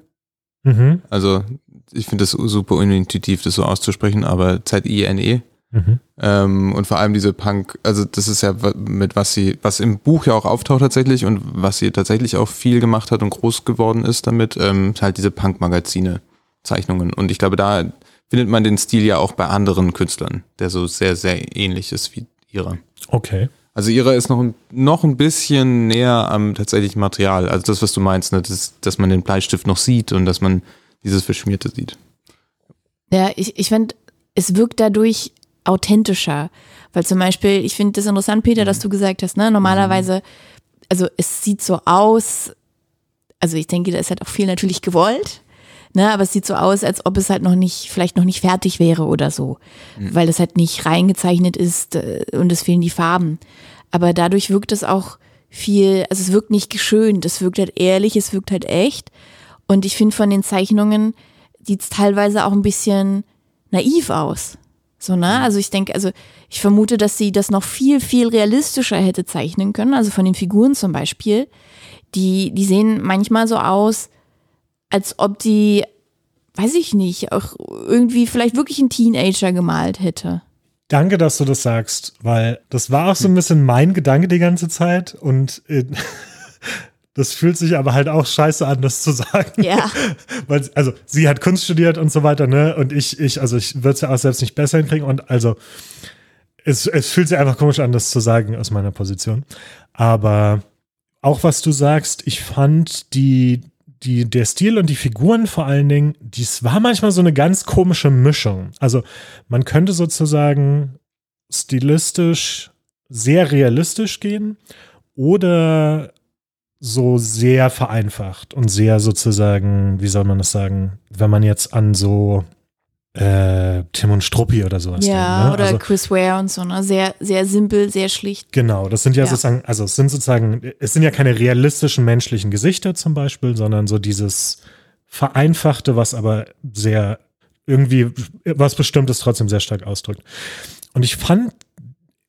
Mhm. Also ich finde das super unintuitiv, das so auszusprechen, aber Z-I-N-E. Mhm. Ähm, und vor allem diese Punk, also das ist ja mit was sie, was im Buch ja auch auftaucht tatsächlich und was sie tatsächlich auch viel gemacht hat und groß geworden ist damit, ähm, ist halt diese Punk-Magazine, Zeichnungen. Und ich glaube, da findet man den Stil ja auch bei anderen Künstlern, der so sehr, sehr ähnlich ist wie ihrer. Okay. Also ihre ist noch, ein- noch ein bisschen näher am tatsächlichen Material. Also das, was du meinst, ne? das, dass man den Bleistift noch sieht und dass man dieses Verschmierte sieht. Ja, ich, ich finde, es wirkt dadurch authentischer. Weil zum Beispiel, ich finde das interessant, Peter, dass du gesagt hast, ne, normalerweise, also es sieht so aus, also ich denke, da ist halt auch viel natürlich gewollt, ne, aber es sieht so aus, als ob es halt noch nicht, vielleicht noch nicht fertig wäre oder so, weil es halt nicht reingezeichnet ist äh, und es fehlen die Farben. Aber dadurch wirkt es auch viel, also es wirkt nicht geschönt, es wirkt halt ehrlich, es wirkt halt echt. Und ich finde von den Zeichnungen sieht es teilweise auch ein bisschen naiv aus. So, ne? Also ich denke, also ich vermute, dass sie das noch viel, viel realistischer hätte zeichnen können. Also von den Figuren zum Beispiel. Die, die sehen manchmal so aus, als ob die, weiß ich nicht, auch irgendwie vielleicht wirklich ein Teenager gemalt hätte. Danke, dass du das sagst, weil das war auch so ein bisschen mein Gedanke die ganze Zeit und äh, das fühlt sich aber halt auch scheiße an, das zu sagen. Ja. Weil, also, sie hat Kunst studiert und so weiter, ne? Und ich, ich, also ich würde es ja auch selbst nicht besser hinkriegen und also es, es fühlt sich einfach komisch an, das zu sagen aus meiner Position. Aber auch was du sagst, ich fand die, die, der Stil und die Figuren vor allen Dingen, dies war manchmal so eine ganz komische Mischung. Also man könnte sozusagen stilistisch sehr realistisch gehen oder so sehr vereinfacht und sehr sozusagen, wie soll man das sagen, wenn man jetzt an so äh, Tim und Struppi oder sowas Ja, denkt. Ne? oder also, Chris Ware und so, ne? Sehr, sehr simpel, sehr schlicht. Genau, das sind ja, Ja. sozusagen, also es sind sozusagen, es sind ja keine realistischen menschlichen Gesichter zum Beispiel, sondern so dieses vereinfachte, was aber sehr irgendwie was Bestimmtes trotzdem sehr stark ausdrückt. Und ich fand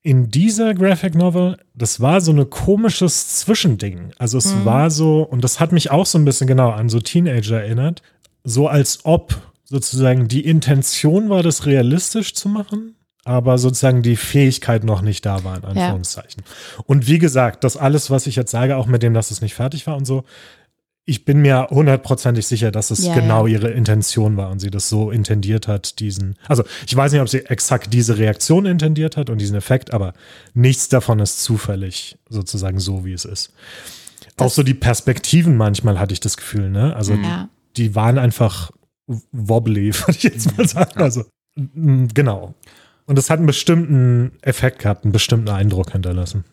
in dieser Graphic Novel, das war so ein komisches Zwischending. Also es Mhm. war so, und das hat mich auch so ein bisschen genau an so Teenager erinnert, so als ob sozusagen die Intention war, das realistisch zu machen, aber sozusagen die Fähigkeit noch nicht da war, in Anführungszeichen. Und wie gesagt, das alles, was ich jetzt sage, auch mit dem, dass es nicht fertig war und so, ich bin mir hundertprozentig sicher, dass es Ja, genau ja. ihre Intention war und sie das so intendiert hat, diesen, also ich weiß nicht, ob sie exakt diese Reaktion intendiert hat und diesen Effekt, aber nichts davon ist zufällig sozusagen so, wie es ist. Auch so die Perspektiven manchmal hatte ich das Gefühl, ne? Also Ja. die waren einfach wobbly, würde ich jetzt mal sagen. Also m, genau. Und es hat einen bestimmten Effekt gehabt, einen bestimmten Eindruck hinterlassen.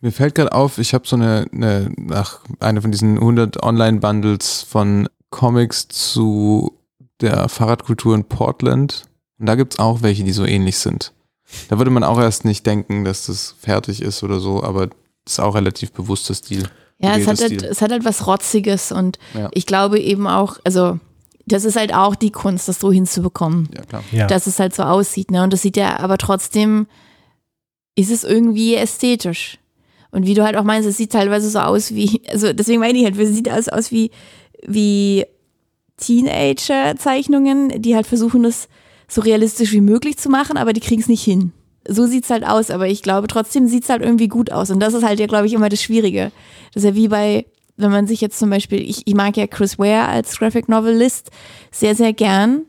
Mir fällt gerade auf, ich habe so eine, eine, nach eine von diesen 100 Online-Bundles von Comics zu der Fahrradkultur in Portland. Und da gibt's auch welche, die so ähnlich sind. Da würde man auch erst nicht denken, dass das fertig ist oder so, aber das ist auch relativ bewusster Stil. Ja, es hat, halt, es hat halt was Rotziges und Ja. ich glaube eben auch, also das ist halt auch die Kunst, das so hinzubekommen, Ja, klar. Ja. dass es halt so aussieht. Ne? Und das sieht ja, aber trotzdem ist es irgendwie ästhetisch. Und wie du halt auch meinst, es sieht teilweise so aus wie, also deswegen meine ich halt, es sieht alles aus wie, wie Teenager-Zeichnungen, die halt versuchen, das so realistisch wie möglich zu machen, aber die kriegen es nicht hin. So sieht's halt aus, aber ich glaube, trotzdem sieht's halt irgendwie gut aus. Und das ist halt ja, glaube ich, immer das Schwierige. Das ist ja wie bei, wenn man sich jetzt zum Beispiel, ich, ich mag ja Chris Ware als Graphic Novelist sehr, sehr gern.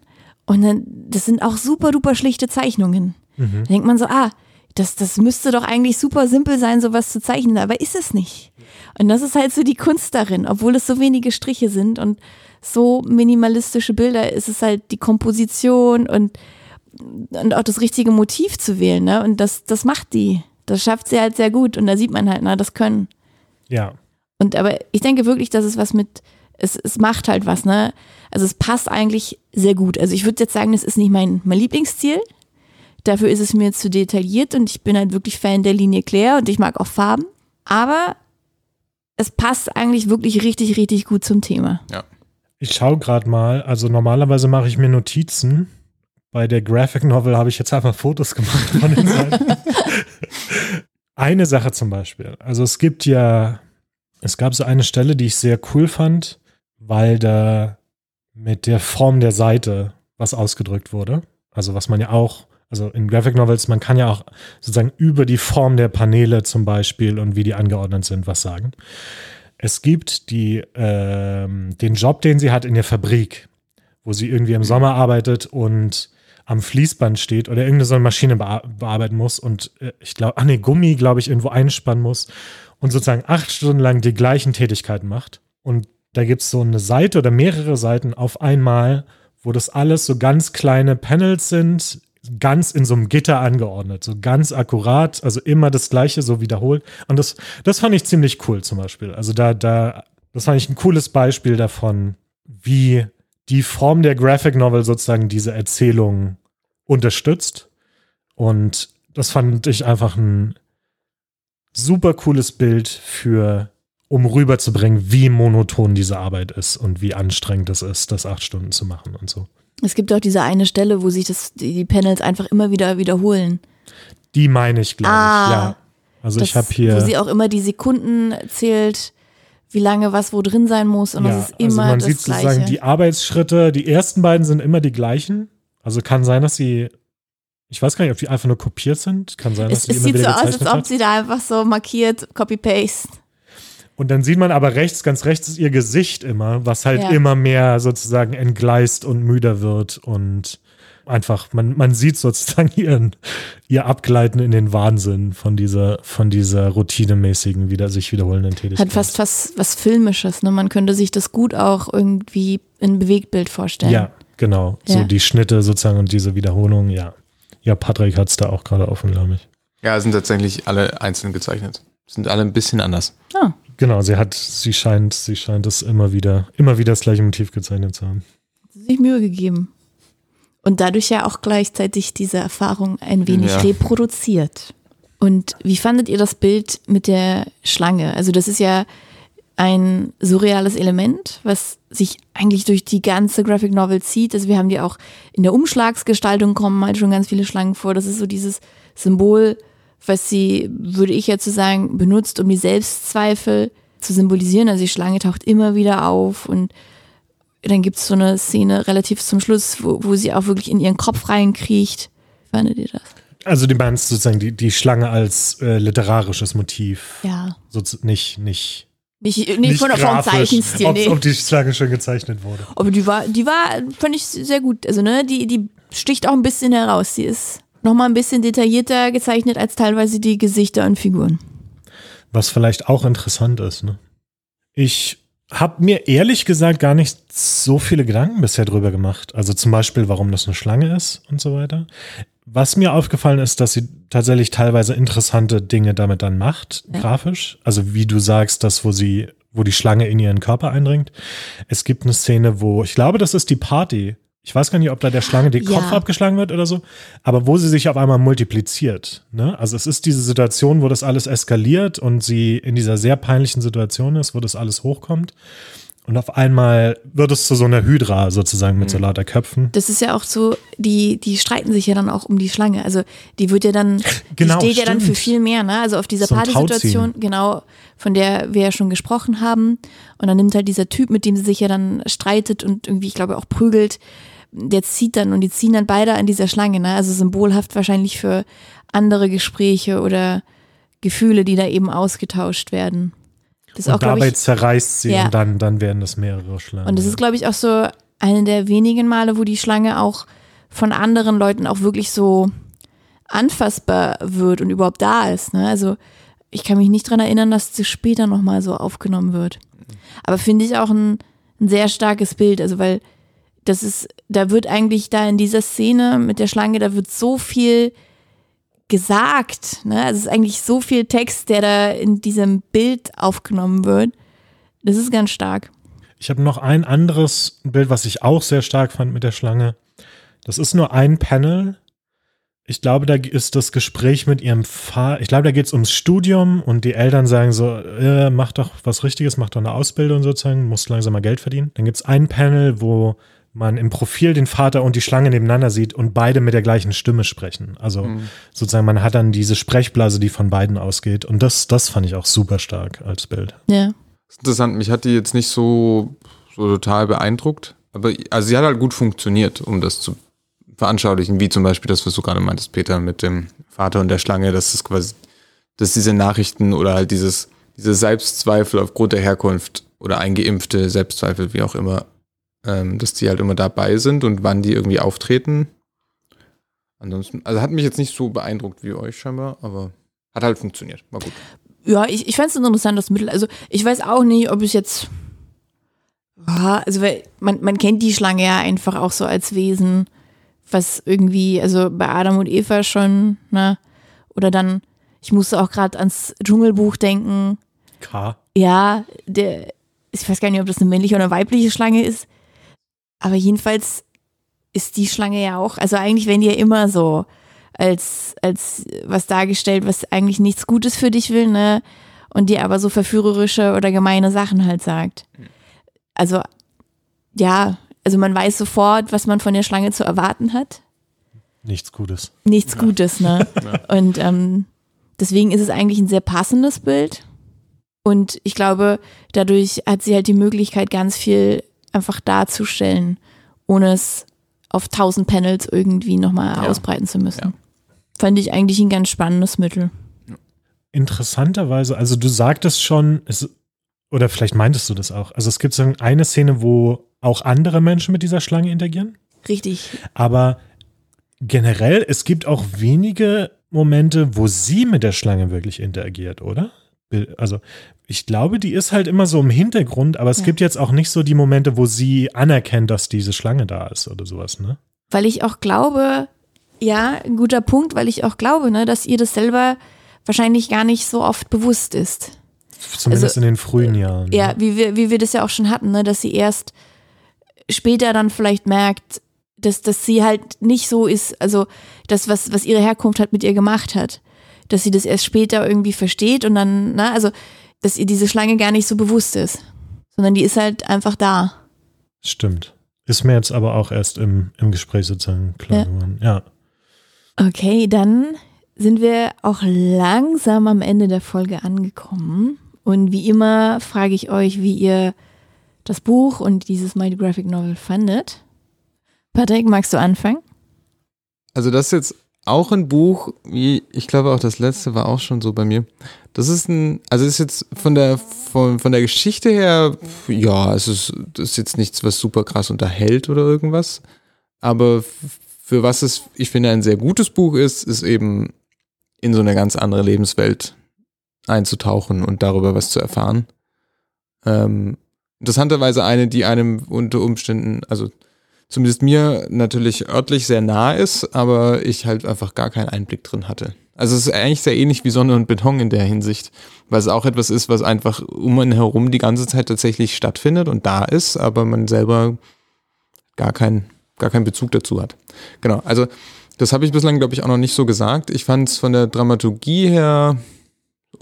Und dann, das sind auch super duper schlichte Zeichnungen. Da denkt man so, ah, das, das müsste doch eigentlich super simpel sein, sowas zu zeichnen, aber ist es nicht. Und das ist halt so die Kunst darin, obwohl es so wenige Striche sind und so minimalistische Bilder, ist es halt die Komposition und, und auch das richtige Motiv zu wählen, ne? Und das, das macht die. Das schafft sie halt sehr gut und da sieht man halt, na, das können. ja. Und aber ich denke wirklich, dass es was mit, es, es macht halt was, ne? Also es passt eigentlich sehr gut. Also ich würde jetzt sagen, das ist nicht mein, mein Lieblingsstil. Dafür ist es mir zu detailliert und ich bin halt wirklich Fan der Linie Claire und ich mag auch Farben. Aber es passt eigentlich wirklich richtig, richtig gut zum Thema. Ich schaue gerade mal, also normalerweise mache ich mir Notizen. Bei der Graphic Novel habe ich jetzt einfach Fotos gemacht von den Seiten. eine Sache zum Beispiel. Also es gibt ja, es gab so eine Stelle, die ich sehr cool fand, weil da mit der Form der Seite was ausgedrückt wurde. Also was man ja auch, Also in Graphic Novels, man kann ja auch sozusagen über die Form der Paneele zum Beispiel und wie die angeordnet sind, was sagen. Es gibt die, ähm, den Job, den sie hat in der Fabrik, wo sie irgendwie im Sommer arbeitet und am Fließband steht oder irgendeine so eine Maschine bea bearbeiten muss und äh, ich glaube, ach nee, Gummi, glaube ich, irgendwo einspannen muss und sozusagen acht Stunden lang die gleichen Tätigkeiten macht. Und da gibt es so eine Seite oder mehrere Seiten auf einmal, wo das alles so ganz kleine Panels sind, ganz in so einem Gitter angeordnet, so ganz akkurat, also immer das Gleiche so wiederholt. Und das, das fand ich ziemlich cool zum Beispiel. Also da, da, das fand ich ein cooles Beispiel davon, wie die Form der Graphic Novel sozusagen diese Erzählung unterstützt. Und das fand ich einfach ein super cooles Bild für, um rüberzubringen, wie monoton diese Arbeit ist und wie anstrengend es ist, das acht Stunden zu machen und so. Es gibt auch diese eine Stelle, wo sich das, die Panels einfach immer wieder wiederholen. Die meine ich, glaube Ah, ich, ja. Also Das, ich habe hier. Wo sie auch immer die Sekunden zählt, wie lange was wo drin sein muss. Und ja, das ist immer also man das sieht Gleiche. sozusagen die Arbeitsschritte, die ersten beiden sind immer die gleichen. Also kann sein, dass sie, ich weiß gar nicht, ob die einfach nur kopiert sind. Kann sein, dass es sie es immer sieht so wieder aus, als ob hat. sie da einfach so markiert, Copy-Paste. Und dann sieht man aber rechts, ganz rechts ist ihr Gesicht immer, was halt Ja. immer mehr sozusagen entgleist und müder wird und einfach, man, man sieht sozusagen ihren, ihr Abgleiten in den Wahnsinn von dieser, von dieser routinemäßigen, wieder, sich wiederholenden Tätigkeit. Hat fast, fast was Filmisches. Ne? Man könnte sich das gut auch irgendwie in Bewegtbild vorstellen. Ja, genau. Ja. So die Schnitte sozusagen und diese Wiederholung, ja. Ja, Patrick hat es da auch gerade offen, glaube ich. Ja, sind tatsächlich alle einzeln gezeichnet. Sind alle ein bisschen anders. Ah, Genau, sie hat, sie scheint, sie scheint es immer wieder, immer wieder das gleiche Motiv gezeichnet zu haben. hat sich Mühe gegeben. Und dadurch ja auch gleichzeitig diese Erfahrung ein wenig Ja. reproduziert. Und wie fandet ihr das Bild mit der Schlange? Also das ist ja ein surreales Element, was sich eigentlich durch die ganze Graphic Novel zieht. Also wir haben die auch in der Umschlagsgestaltung kommen halt schon ganz viele Schlangen vor. Das ist so dieses Symbol, was sie, würde ich jetzt so sagen, benutzt, um die Selbstzweifel zu symbolisieren. Also die Schlange taucht immer wieder auf und dann gibt es so eine Szene relativ zum Schluss, wo, wo sie auch wirklich in ihren Kopf reinkriecht. Wie fandet ihr das? Also du meinst sozusagen die, die Schlange als äh, literarisches Motiv. Ja. So, nicht, nicht, Nicht, nicht, von, vom Zeichenstil, ob, nee. ob die Schlange schon gezeichnet wurde. Aber die war, die war, fand ich sehr gut. Also, ne, die, die sticht auch ein bisschen heraus. Die ist nochmal ein bisschen detaillierter gezeichnet als teilweise die Gesichter und Figuren. Was vielleicht auch interessant ist. Ne? Ich habe mir ehrlich gesagt gar nicht so viele Gedanken bisher drüber gemacht. Also zum Beispiel, warum das eine Schlange ist und so weiter. Was mir aufgefallen ist, dass sie tatsächlich teilweise interessante Dinge damit dann macht, Ja. grafisch. Also wie du sagst, das, wo sie, wo die Schlange in ihren Körper eindringt. Es gibt eine Szene, wo, ich glaube, das ist die Party. Ich weiß gar nicht, ob da der Schlange der Ja. Kopf abgeschlagen wird oder so, aber wo sie sich auf einmal multipliziert. Ne? Also es ist diese Situation, wo das alles eskaliert und sie in dieser sehr peinlichen Situation ist, wo das alles hochkommt. Und auf einmal wird es zu so einer Hydra sozusagen mit so lauter Köpfen. Das ist ja auch so, die, die streiten sich ja dann auch um die Schlange. Also die wird ja dann, Genau, die steht ja dann für stimmt. viel mehr, ne? Also auf dieser So Partysituation, genau, von der wir ja schon gesprochen haben. Und dann nimmt halt dieser Typ, mit dem sie sich ja dann streitet und irgendwie, ich glaube, auch prügelt, der zieht dann und die ziehen dann beide an dieser Schlange, ne? Also symbolhaft wahrscheinlich für andere Gespräche oder Gefühle, die da eben ausgetauscht werden. Das auch, Und glaube dabei ich, zerreißt sie Ja. und dann, dann werden das mehrere Schlangen. und das ist, glaube ich, auch so eine der wenigen Male, wo die Schlange auch von anderen Leuten auch wirklich so anfassbar wird und überhaupt da ist. Ne? Also ich kann mich nicht dran erinnern, dass das später nochmal so aufgenommen wird. Aber finde ich auch ein, ein sehr starkes Bild, also weil das ist, da wird eigentlich da in dieser Szene mit der Schlange, da wird so viel gesagt. Ne? Also es ist eigentlich so viel Text, der da in diesem Bild aufgenommen wird. Das ist ganz stark. Ich habe noch ein anderes Bild, was ich auch sehr stark fand mit der Schlange. Das ist nur ein Panel. Ich glaube, da ist das Gespräch mit ihrem Vater. Ich glaube, da geht es ums Studium und die Eltern sagen so: äh, Mach doch was Richtiges, mach doch eine Ausbildung sozusagen, musst langsam mal Geld verdienen. Dann gibt es ein Panel, wo man im Profil den Vater und die Schlange nebeneinander sieht und beide mit der gleichen Stimme sprechen. Also sozusagen, man hat dann diese Sprechblase, die von beiden ausgeht. Und das, das fand ich auch super stark als Bild. Ja. Das ist interessant, mich hat die jetzt nicht so, so total beeindruckt. Aber also sie hat halt gut funktioniert, um das zu veranschaulichen, wie zum Beispiel das, was du gerade meintest, Peter, mit dem Vater und der Schlange, dass es quasi, dass diese Nachrichten oder halt dieses, diese Selbstzweifel aufgrund der Herkunft oder eingeimpfte Selbstzweifel, wie auch immer, ähm, dass die halt immer dabei sind und wann die irgendwie auftreten. Ansonsten, also hat mich jetzt nicht so beeindruckt wie euch scheinbar, aber hat halt funktioniert. War gut. Ja, ich, ich fand es ein interessantes Mittel. Also ich weiß auch nicht, ob es jetzt. Ja, also weil man, man kennt die Schlange ja einfach auch so als Wesen, was irgendwie, also bei Adam und Eva schon, ne? Oder dann, ich musste auch gerade ans Dschungelbuch denken. K. Ja, der, ich weiß gar nicht, ob das eine männliche oder eine weibliche Schlange ist. Aber jedenfalls ist die Schlange ja auch, also eigentlich werden die ja immer so als, als was dargestellt, was eigentlich nichts Gutes für dich will, ne? Und dir aber so verführerische oder gemeine Sachen halt sagt. Also, ja, also man weiß sofort, was man von der Schlange zu erwarten hat. Nichts Gutes. Nichts Gutes, ne? Und ähm, deswegen ist es eigentlich ein sehr passendes Bild. Und ich glaube, dadurch hat sie halt die Möglichkeit, ganz viel einfach darzustellen, ohne es auf tausend Panels irgendwie nochmal Ja. ausbreiten zu müssen. Ja. Fand ich eigentlich ein ganz spannendes Mittel. Interessanterweise, also du sagtest schon, es, oder vielleicht meintest du das auch. Also es gibt so eine Szene, wo auch andere Menschen mit dieser Schlange interagieren. Richtig. Aber generell, es gibt auch wenige Momente, wo sie mit der Schlange wirklich interagiert, oder? Also ich glaube, die ist halt immer so im Hintergrund, aber es Ja. gibt jetzt auch nicht so die Momente, wo sie anerkennt, dass diese Schlange da ist oder sowas, ne? Weil ich auch glaube, ja, ein guter Punkt, weil ich auch glaube, ne, dass ihr das selber wahrscheinlich gar nicht so oft bewusst ist. Zumindest Also, in den frühen Jahren. ne? Ja, wie wir, wie wir das ja auch schon hatten, ne, dass sie erst später dann vielleicht merkt, dass, dass sie halt nicht so ist, also das, was, was ihre Herkunft halt mit ihr gemacht hat, dass sie das erst später irgendwie versteht und dann, ne, also, dass ihr diese Schlange gar nicht so bewusst ist, sondern die ist halt einfach da. Stimmt. Ist mir jetzt aber auch erst im, im Gespräch sozusagen klar Ja. geworden. Ja. Okay, dann sind wir auch langsam am Ende der Folge angekommen. Und wie immer frage ich euch, wie ihr das Buch und dieses Mighty Graphic Novel fandet. Patrick, magst du anfangen? Also das ist jetzt auch ein Buch, wie ich glaube auch das letzte war auch schon so bei mir. Das ist ein, also ist jetzt von der von, von der Geschichte her, ja, es ist, das ist jetzt nichts, was super krass unterhält oder irgendwas. Aber für was es, ich finde, ein sehr gutes Buch ist, ist eben in so eine ganz andere Lebenswelt einzutauchen und darüber was zu erfahren. Ähm, interessanterweise eine, die einem unter Umständen, also zumindest mir natürlich örtlich sehr nah ist, aber ich halt einfach gar keinen Einblick drin hatte. Also es ist eigentlich sehr ähnlich wie Sonne und Beton in der Hinsicht, weil es auch etwas ist, was einfach um einen herum die ganze Zeit tatsächlich stattfindet und da ist, aber man selber gar keinen gar keinen Bezug dazu hat. Genau, also das habe ich bislang, glaube ich, auch noch nicht so gesagt. Ich fand es von der Dramaturgie her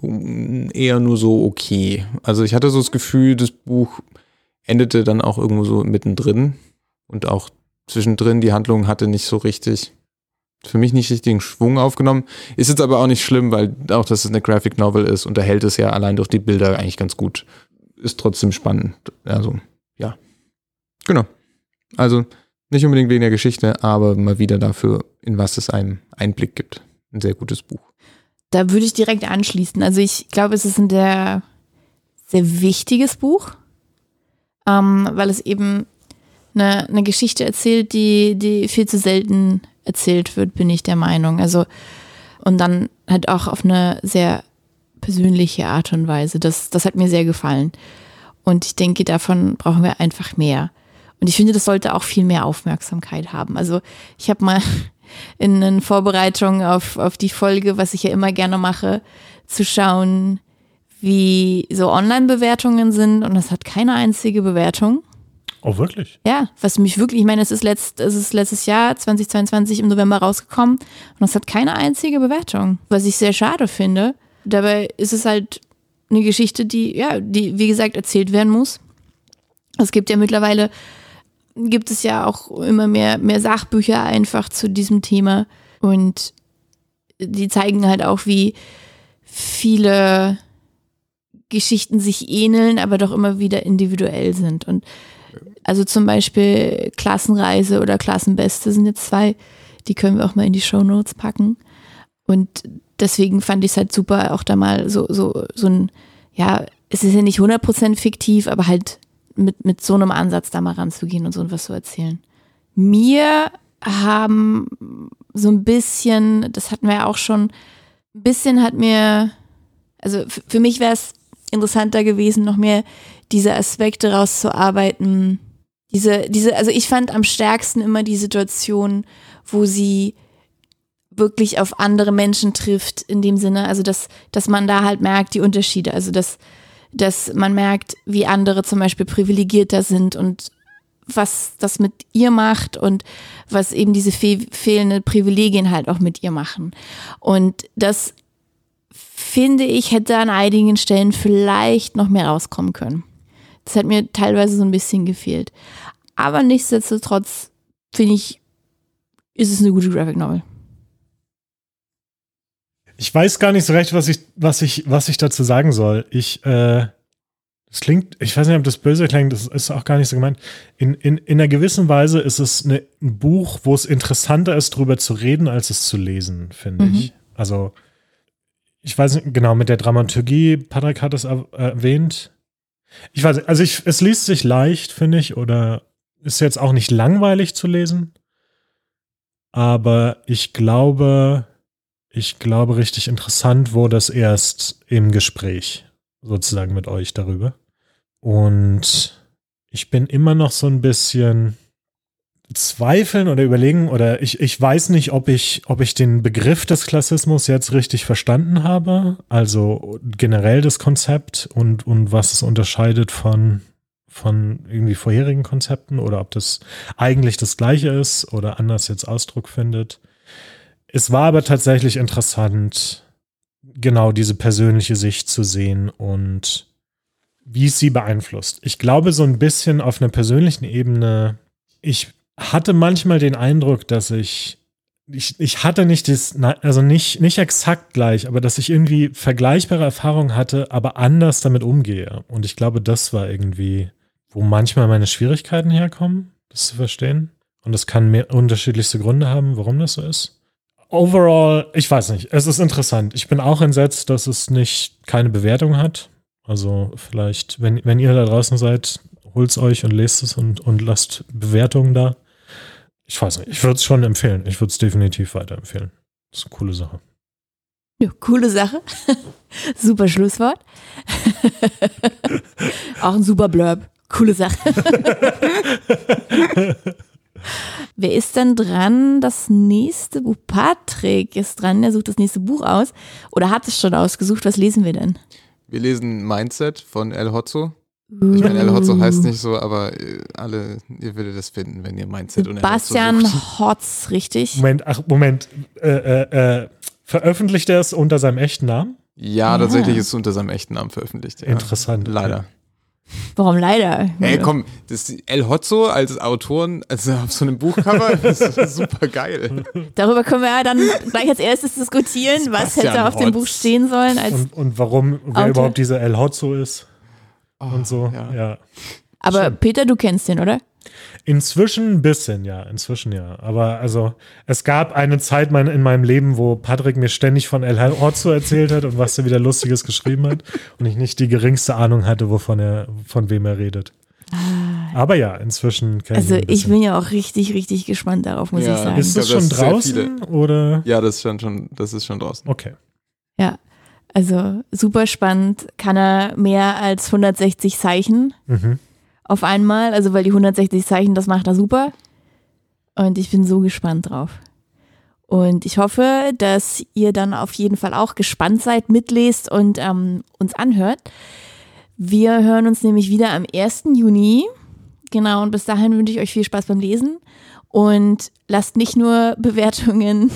eher nur so okay. Also ich hatte so das Gefühl, das Buch endete dann auch irgendwo so mittendrin und auch zwischendrin die Handlung hatte nicht so richtig, für mich nicht richtigen Schwung aufgenommen. Ist jetzt aber auch nicht schlimm, weil auch, dass es eine Graphic Novel ist, unterhält es ja allein durch die Bilder eigentlich ganz gut. Ist trotzdem spannend. Also, ja. Genau. Also, nicht unbedingt wegen der Geschichte, aber mal wieder dafür, in was es einem Einblick gibt. Ein sehr gutes Buch. Da würde ich direkt anschließen. Also ich glaube, es ist ein sehr, sehr wichtiges Buch, ähm, weil es eben eine, eine Geschichte erzählt, die, die viel zu selten erzählt wird, bin ich der Meinung. Also und dann halt auch auf eine sehr persönliche Art und Weise. Das, das hat mir sehr gefallen. Und ich denke, davon brauchen wir einfach mehr. Und ich finde, das sollte auch viel mehr Aufmerksamkeit haben. Also ich habe mal in, in Vorbereitung auf, auf die Folge, was ich ja immer gerne mache, zu schauen, wie so Online-Bewertungen sind. Und das hat keine einzige Bewertung. Oh, wirklich? Ja, was mich wirklich, ich meine, es ist, letzt, es ist letztes Jahr, 2022 im November rausgekommen und es hat keine einzige Bewertung, was ich sehr schade finde. Dabei ist es halt eine Geschichte, die, ja, die, wie gesagt, erzählt werden muss. Es gibt ja mittlerweile, gibt es ja auch immer mehr, mehr Sachbücher einfach zu diesem Thema und die zeigen halt auch, wie viele Geschichten sich ähneln, aber doch immer wieder individuell sind und Also zum Beispiel Klassenreise oder Klassenbeste sind jetzt zwei, die können wir auch mal in die Show Notes packen. Und deswegen fand ich es halt super, auch da mal so, so, so ein, ja, es ist ja nicht 100% fiktiv, aber halt mit, mit so einem Ansatz da mal ranzugehen und so was zu erzählen. Mir haben so ein bisschen, das hatten wir ja auch schon, ein bisschen hat mir, also für mich wäre es interessanter gewesen, noch mehr diese Aspekte rauszuarbeiten. Diese, diese, also ich fand am stärksten immer die Situation, wo sie wirklich auf andere Menschen trifft, in dem Sinne, also dass, dass man da halt merkt, die Unterschiede, also dass, dass man merkt, wie andere zum Beispiel privilegierter sind und was das mit ihr macht und was eben diese fe fehlenden Privilegien halt auch mit ihr machen. Und das finde ich, hätte an einigen Stellen vielleicht noch mehr rauskommen können. Das hat mir teilweise so ein bisschen gefehlt. Aber nichtsdestotrotz finde ich, ist es eine gute Graphic Novel. Ich weiß gar nicht so recht, was ich, was ich, was ich dazu sagen soll. Ich, äh, das klingt, ich weiß nicht, ob das böse klingt, das ist auch gar nicht so gemeint. In, in, in einer gewissen Weise ist es eine, ein Buch, wo es interessanter ist, drüber zu reden, als es zu lesen, finde mhm. ich. Also, ich weiß nicht, genau, mit der Dramaturgie, Patrick hat es erwähnt. Ich weiß also ich, es liest sich leicht, finde ich, oder ist jetzt auch nicht langweilig zu lesen. Aber ich glaube, ich glaube, richtig interessant wurde es erst im Gespräch, sozusagen mit euch darüber. Und ich bin immer noch so ein bisschen zweifeln oder überlegen, oder ich, ich weiß nicht, ob ich, ob ich den Begriff des Klassismus jetzt richtig verstanden habe. Also generell das Konzept und, und was es unterscheidet von, von irgendwie vorherigen Konzepten oder ob das eigentlich das gleiche ist oder anders jetzt Ausdruck findet. Es war aber tatsächlich interessant, genau diese persönliche Sicht zu sehen und wie es sie beeinflusst. Ich glaube so ein bisschen auf einer persönlichen Ebene, ich hatte manchmal den Eindruck, dass ich ich, ich hatte nicht das, also nicht, nicht exakt gleich, aber dass ich irgendwie vergleichbare Erfahrungen hatte, aber anders damit umgehe. Und ich glaube, das war irgendwie, wo manchmal meine Schwierigkeiten herkommen, das zu verstehen. Und das kann mehr unterschiedlichste Gründe haben, warum das so ist overall, ich weiß nicht, es ist interessant. Ich bin auch entsetzt, dass es nicht keine Bewertung hat. Also vielleicht, wenn, wenn ihr da draußen seid, holt es euch und lest es und, und lasst Bewertungen da. Ich weiß nicht, ich würde es schon empfehlen. Ich würde es definitiv weiterempfehlen. Das ist eine coole Sache. Ja, coole Sache. super Schlusswort. Auch ein super Blurb. Coole Sache. Wer ist denn dran? Das nächste Buch. Patrick ist dran, der sucht das nächste Buch aus. Oder hat es schon ausgesucht? Was lesen wir denn? Wir lesen Mindset von El Hotzo. Ich meine, El Hotzo heißt nicht so, aber äh, alle, ihr würdet das finden, wenn ihr Mindset und El Bastian Hotz, richtig? Moment, ach, Moment. Äh, äh, äh, veröffentlicht er es unter seinem echten Namen? Ja, ja, tatsächlich ist es unter seinem echten Namen veröffentlicht. Ja. Interessant. Leider. Warum leider? Ey, komm, das El Hotzo als Autoren, also auf so einem Buchcover, das ist super geil. Darüber können wir ja dann gleich als erstes diskutieren, was hätte auf Hotz. dem Buch stehen sollen. und, und, warum, wer Autor. überhaupt dieser El Hotzo ist. Oh, und so, ja. ja. Aber Schön. Peter, du kennst den, oder? Inzwischen ein bisschen, ja, inzwischen ja. Aber also, es gab eine Zeit in meinem Leben, wo Patrick mir ständig von El Orzo erzählt hat und was er wieder Lustiges geschrieben hat und ich nicht die geringste Ahnung hatte, wovon er, von wem er redet. Ah. Aber ja, inzwischen kann Also ich bin ja auch richtig, richtig gespannt darauf, muss ja, ich sagen. Ist das schon draußen oder? Ja, das ist schon, schon, das ist schon draußen. Okay. Ja, also super spannend. Kann er mehr als 160 Zeichen? Mhm auf einmal. Also, weil die 160 Zeichen, das macht er super. Und ich bin so gespannt drauf. Und ich hoffe, dass ihr dann auf jeden Fall auch gespannt seid, mitlest und ähm, uns anhört. Wir hören uns nämlich wieder am 1. Juni. Genau, und bis dahin wünsche ich euch viel Spaß beim Lesen. Und lasst nicht nur Bewertungen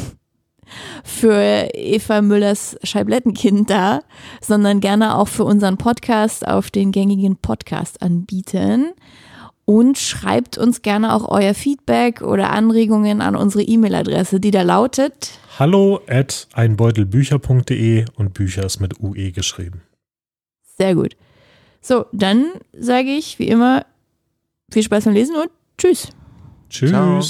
für Eva Müllers Scheiblettenkind da, sondern gerne auch für unseren Podcast auf den gängigen Podcast anbieten. Und schreibt uns gerne auch euer Feedback oder Anregungen an unsere E-Mail-Adresse, die da lautet hallo at einbeutelbücher.de und Bücher ist mit UE geschrieben. Sehr gut. So, dann sage ich wie immer viel Spaß beim Lesen und tschüss. Tschüss. Ciao.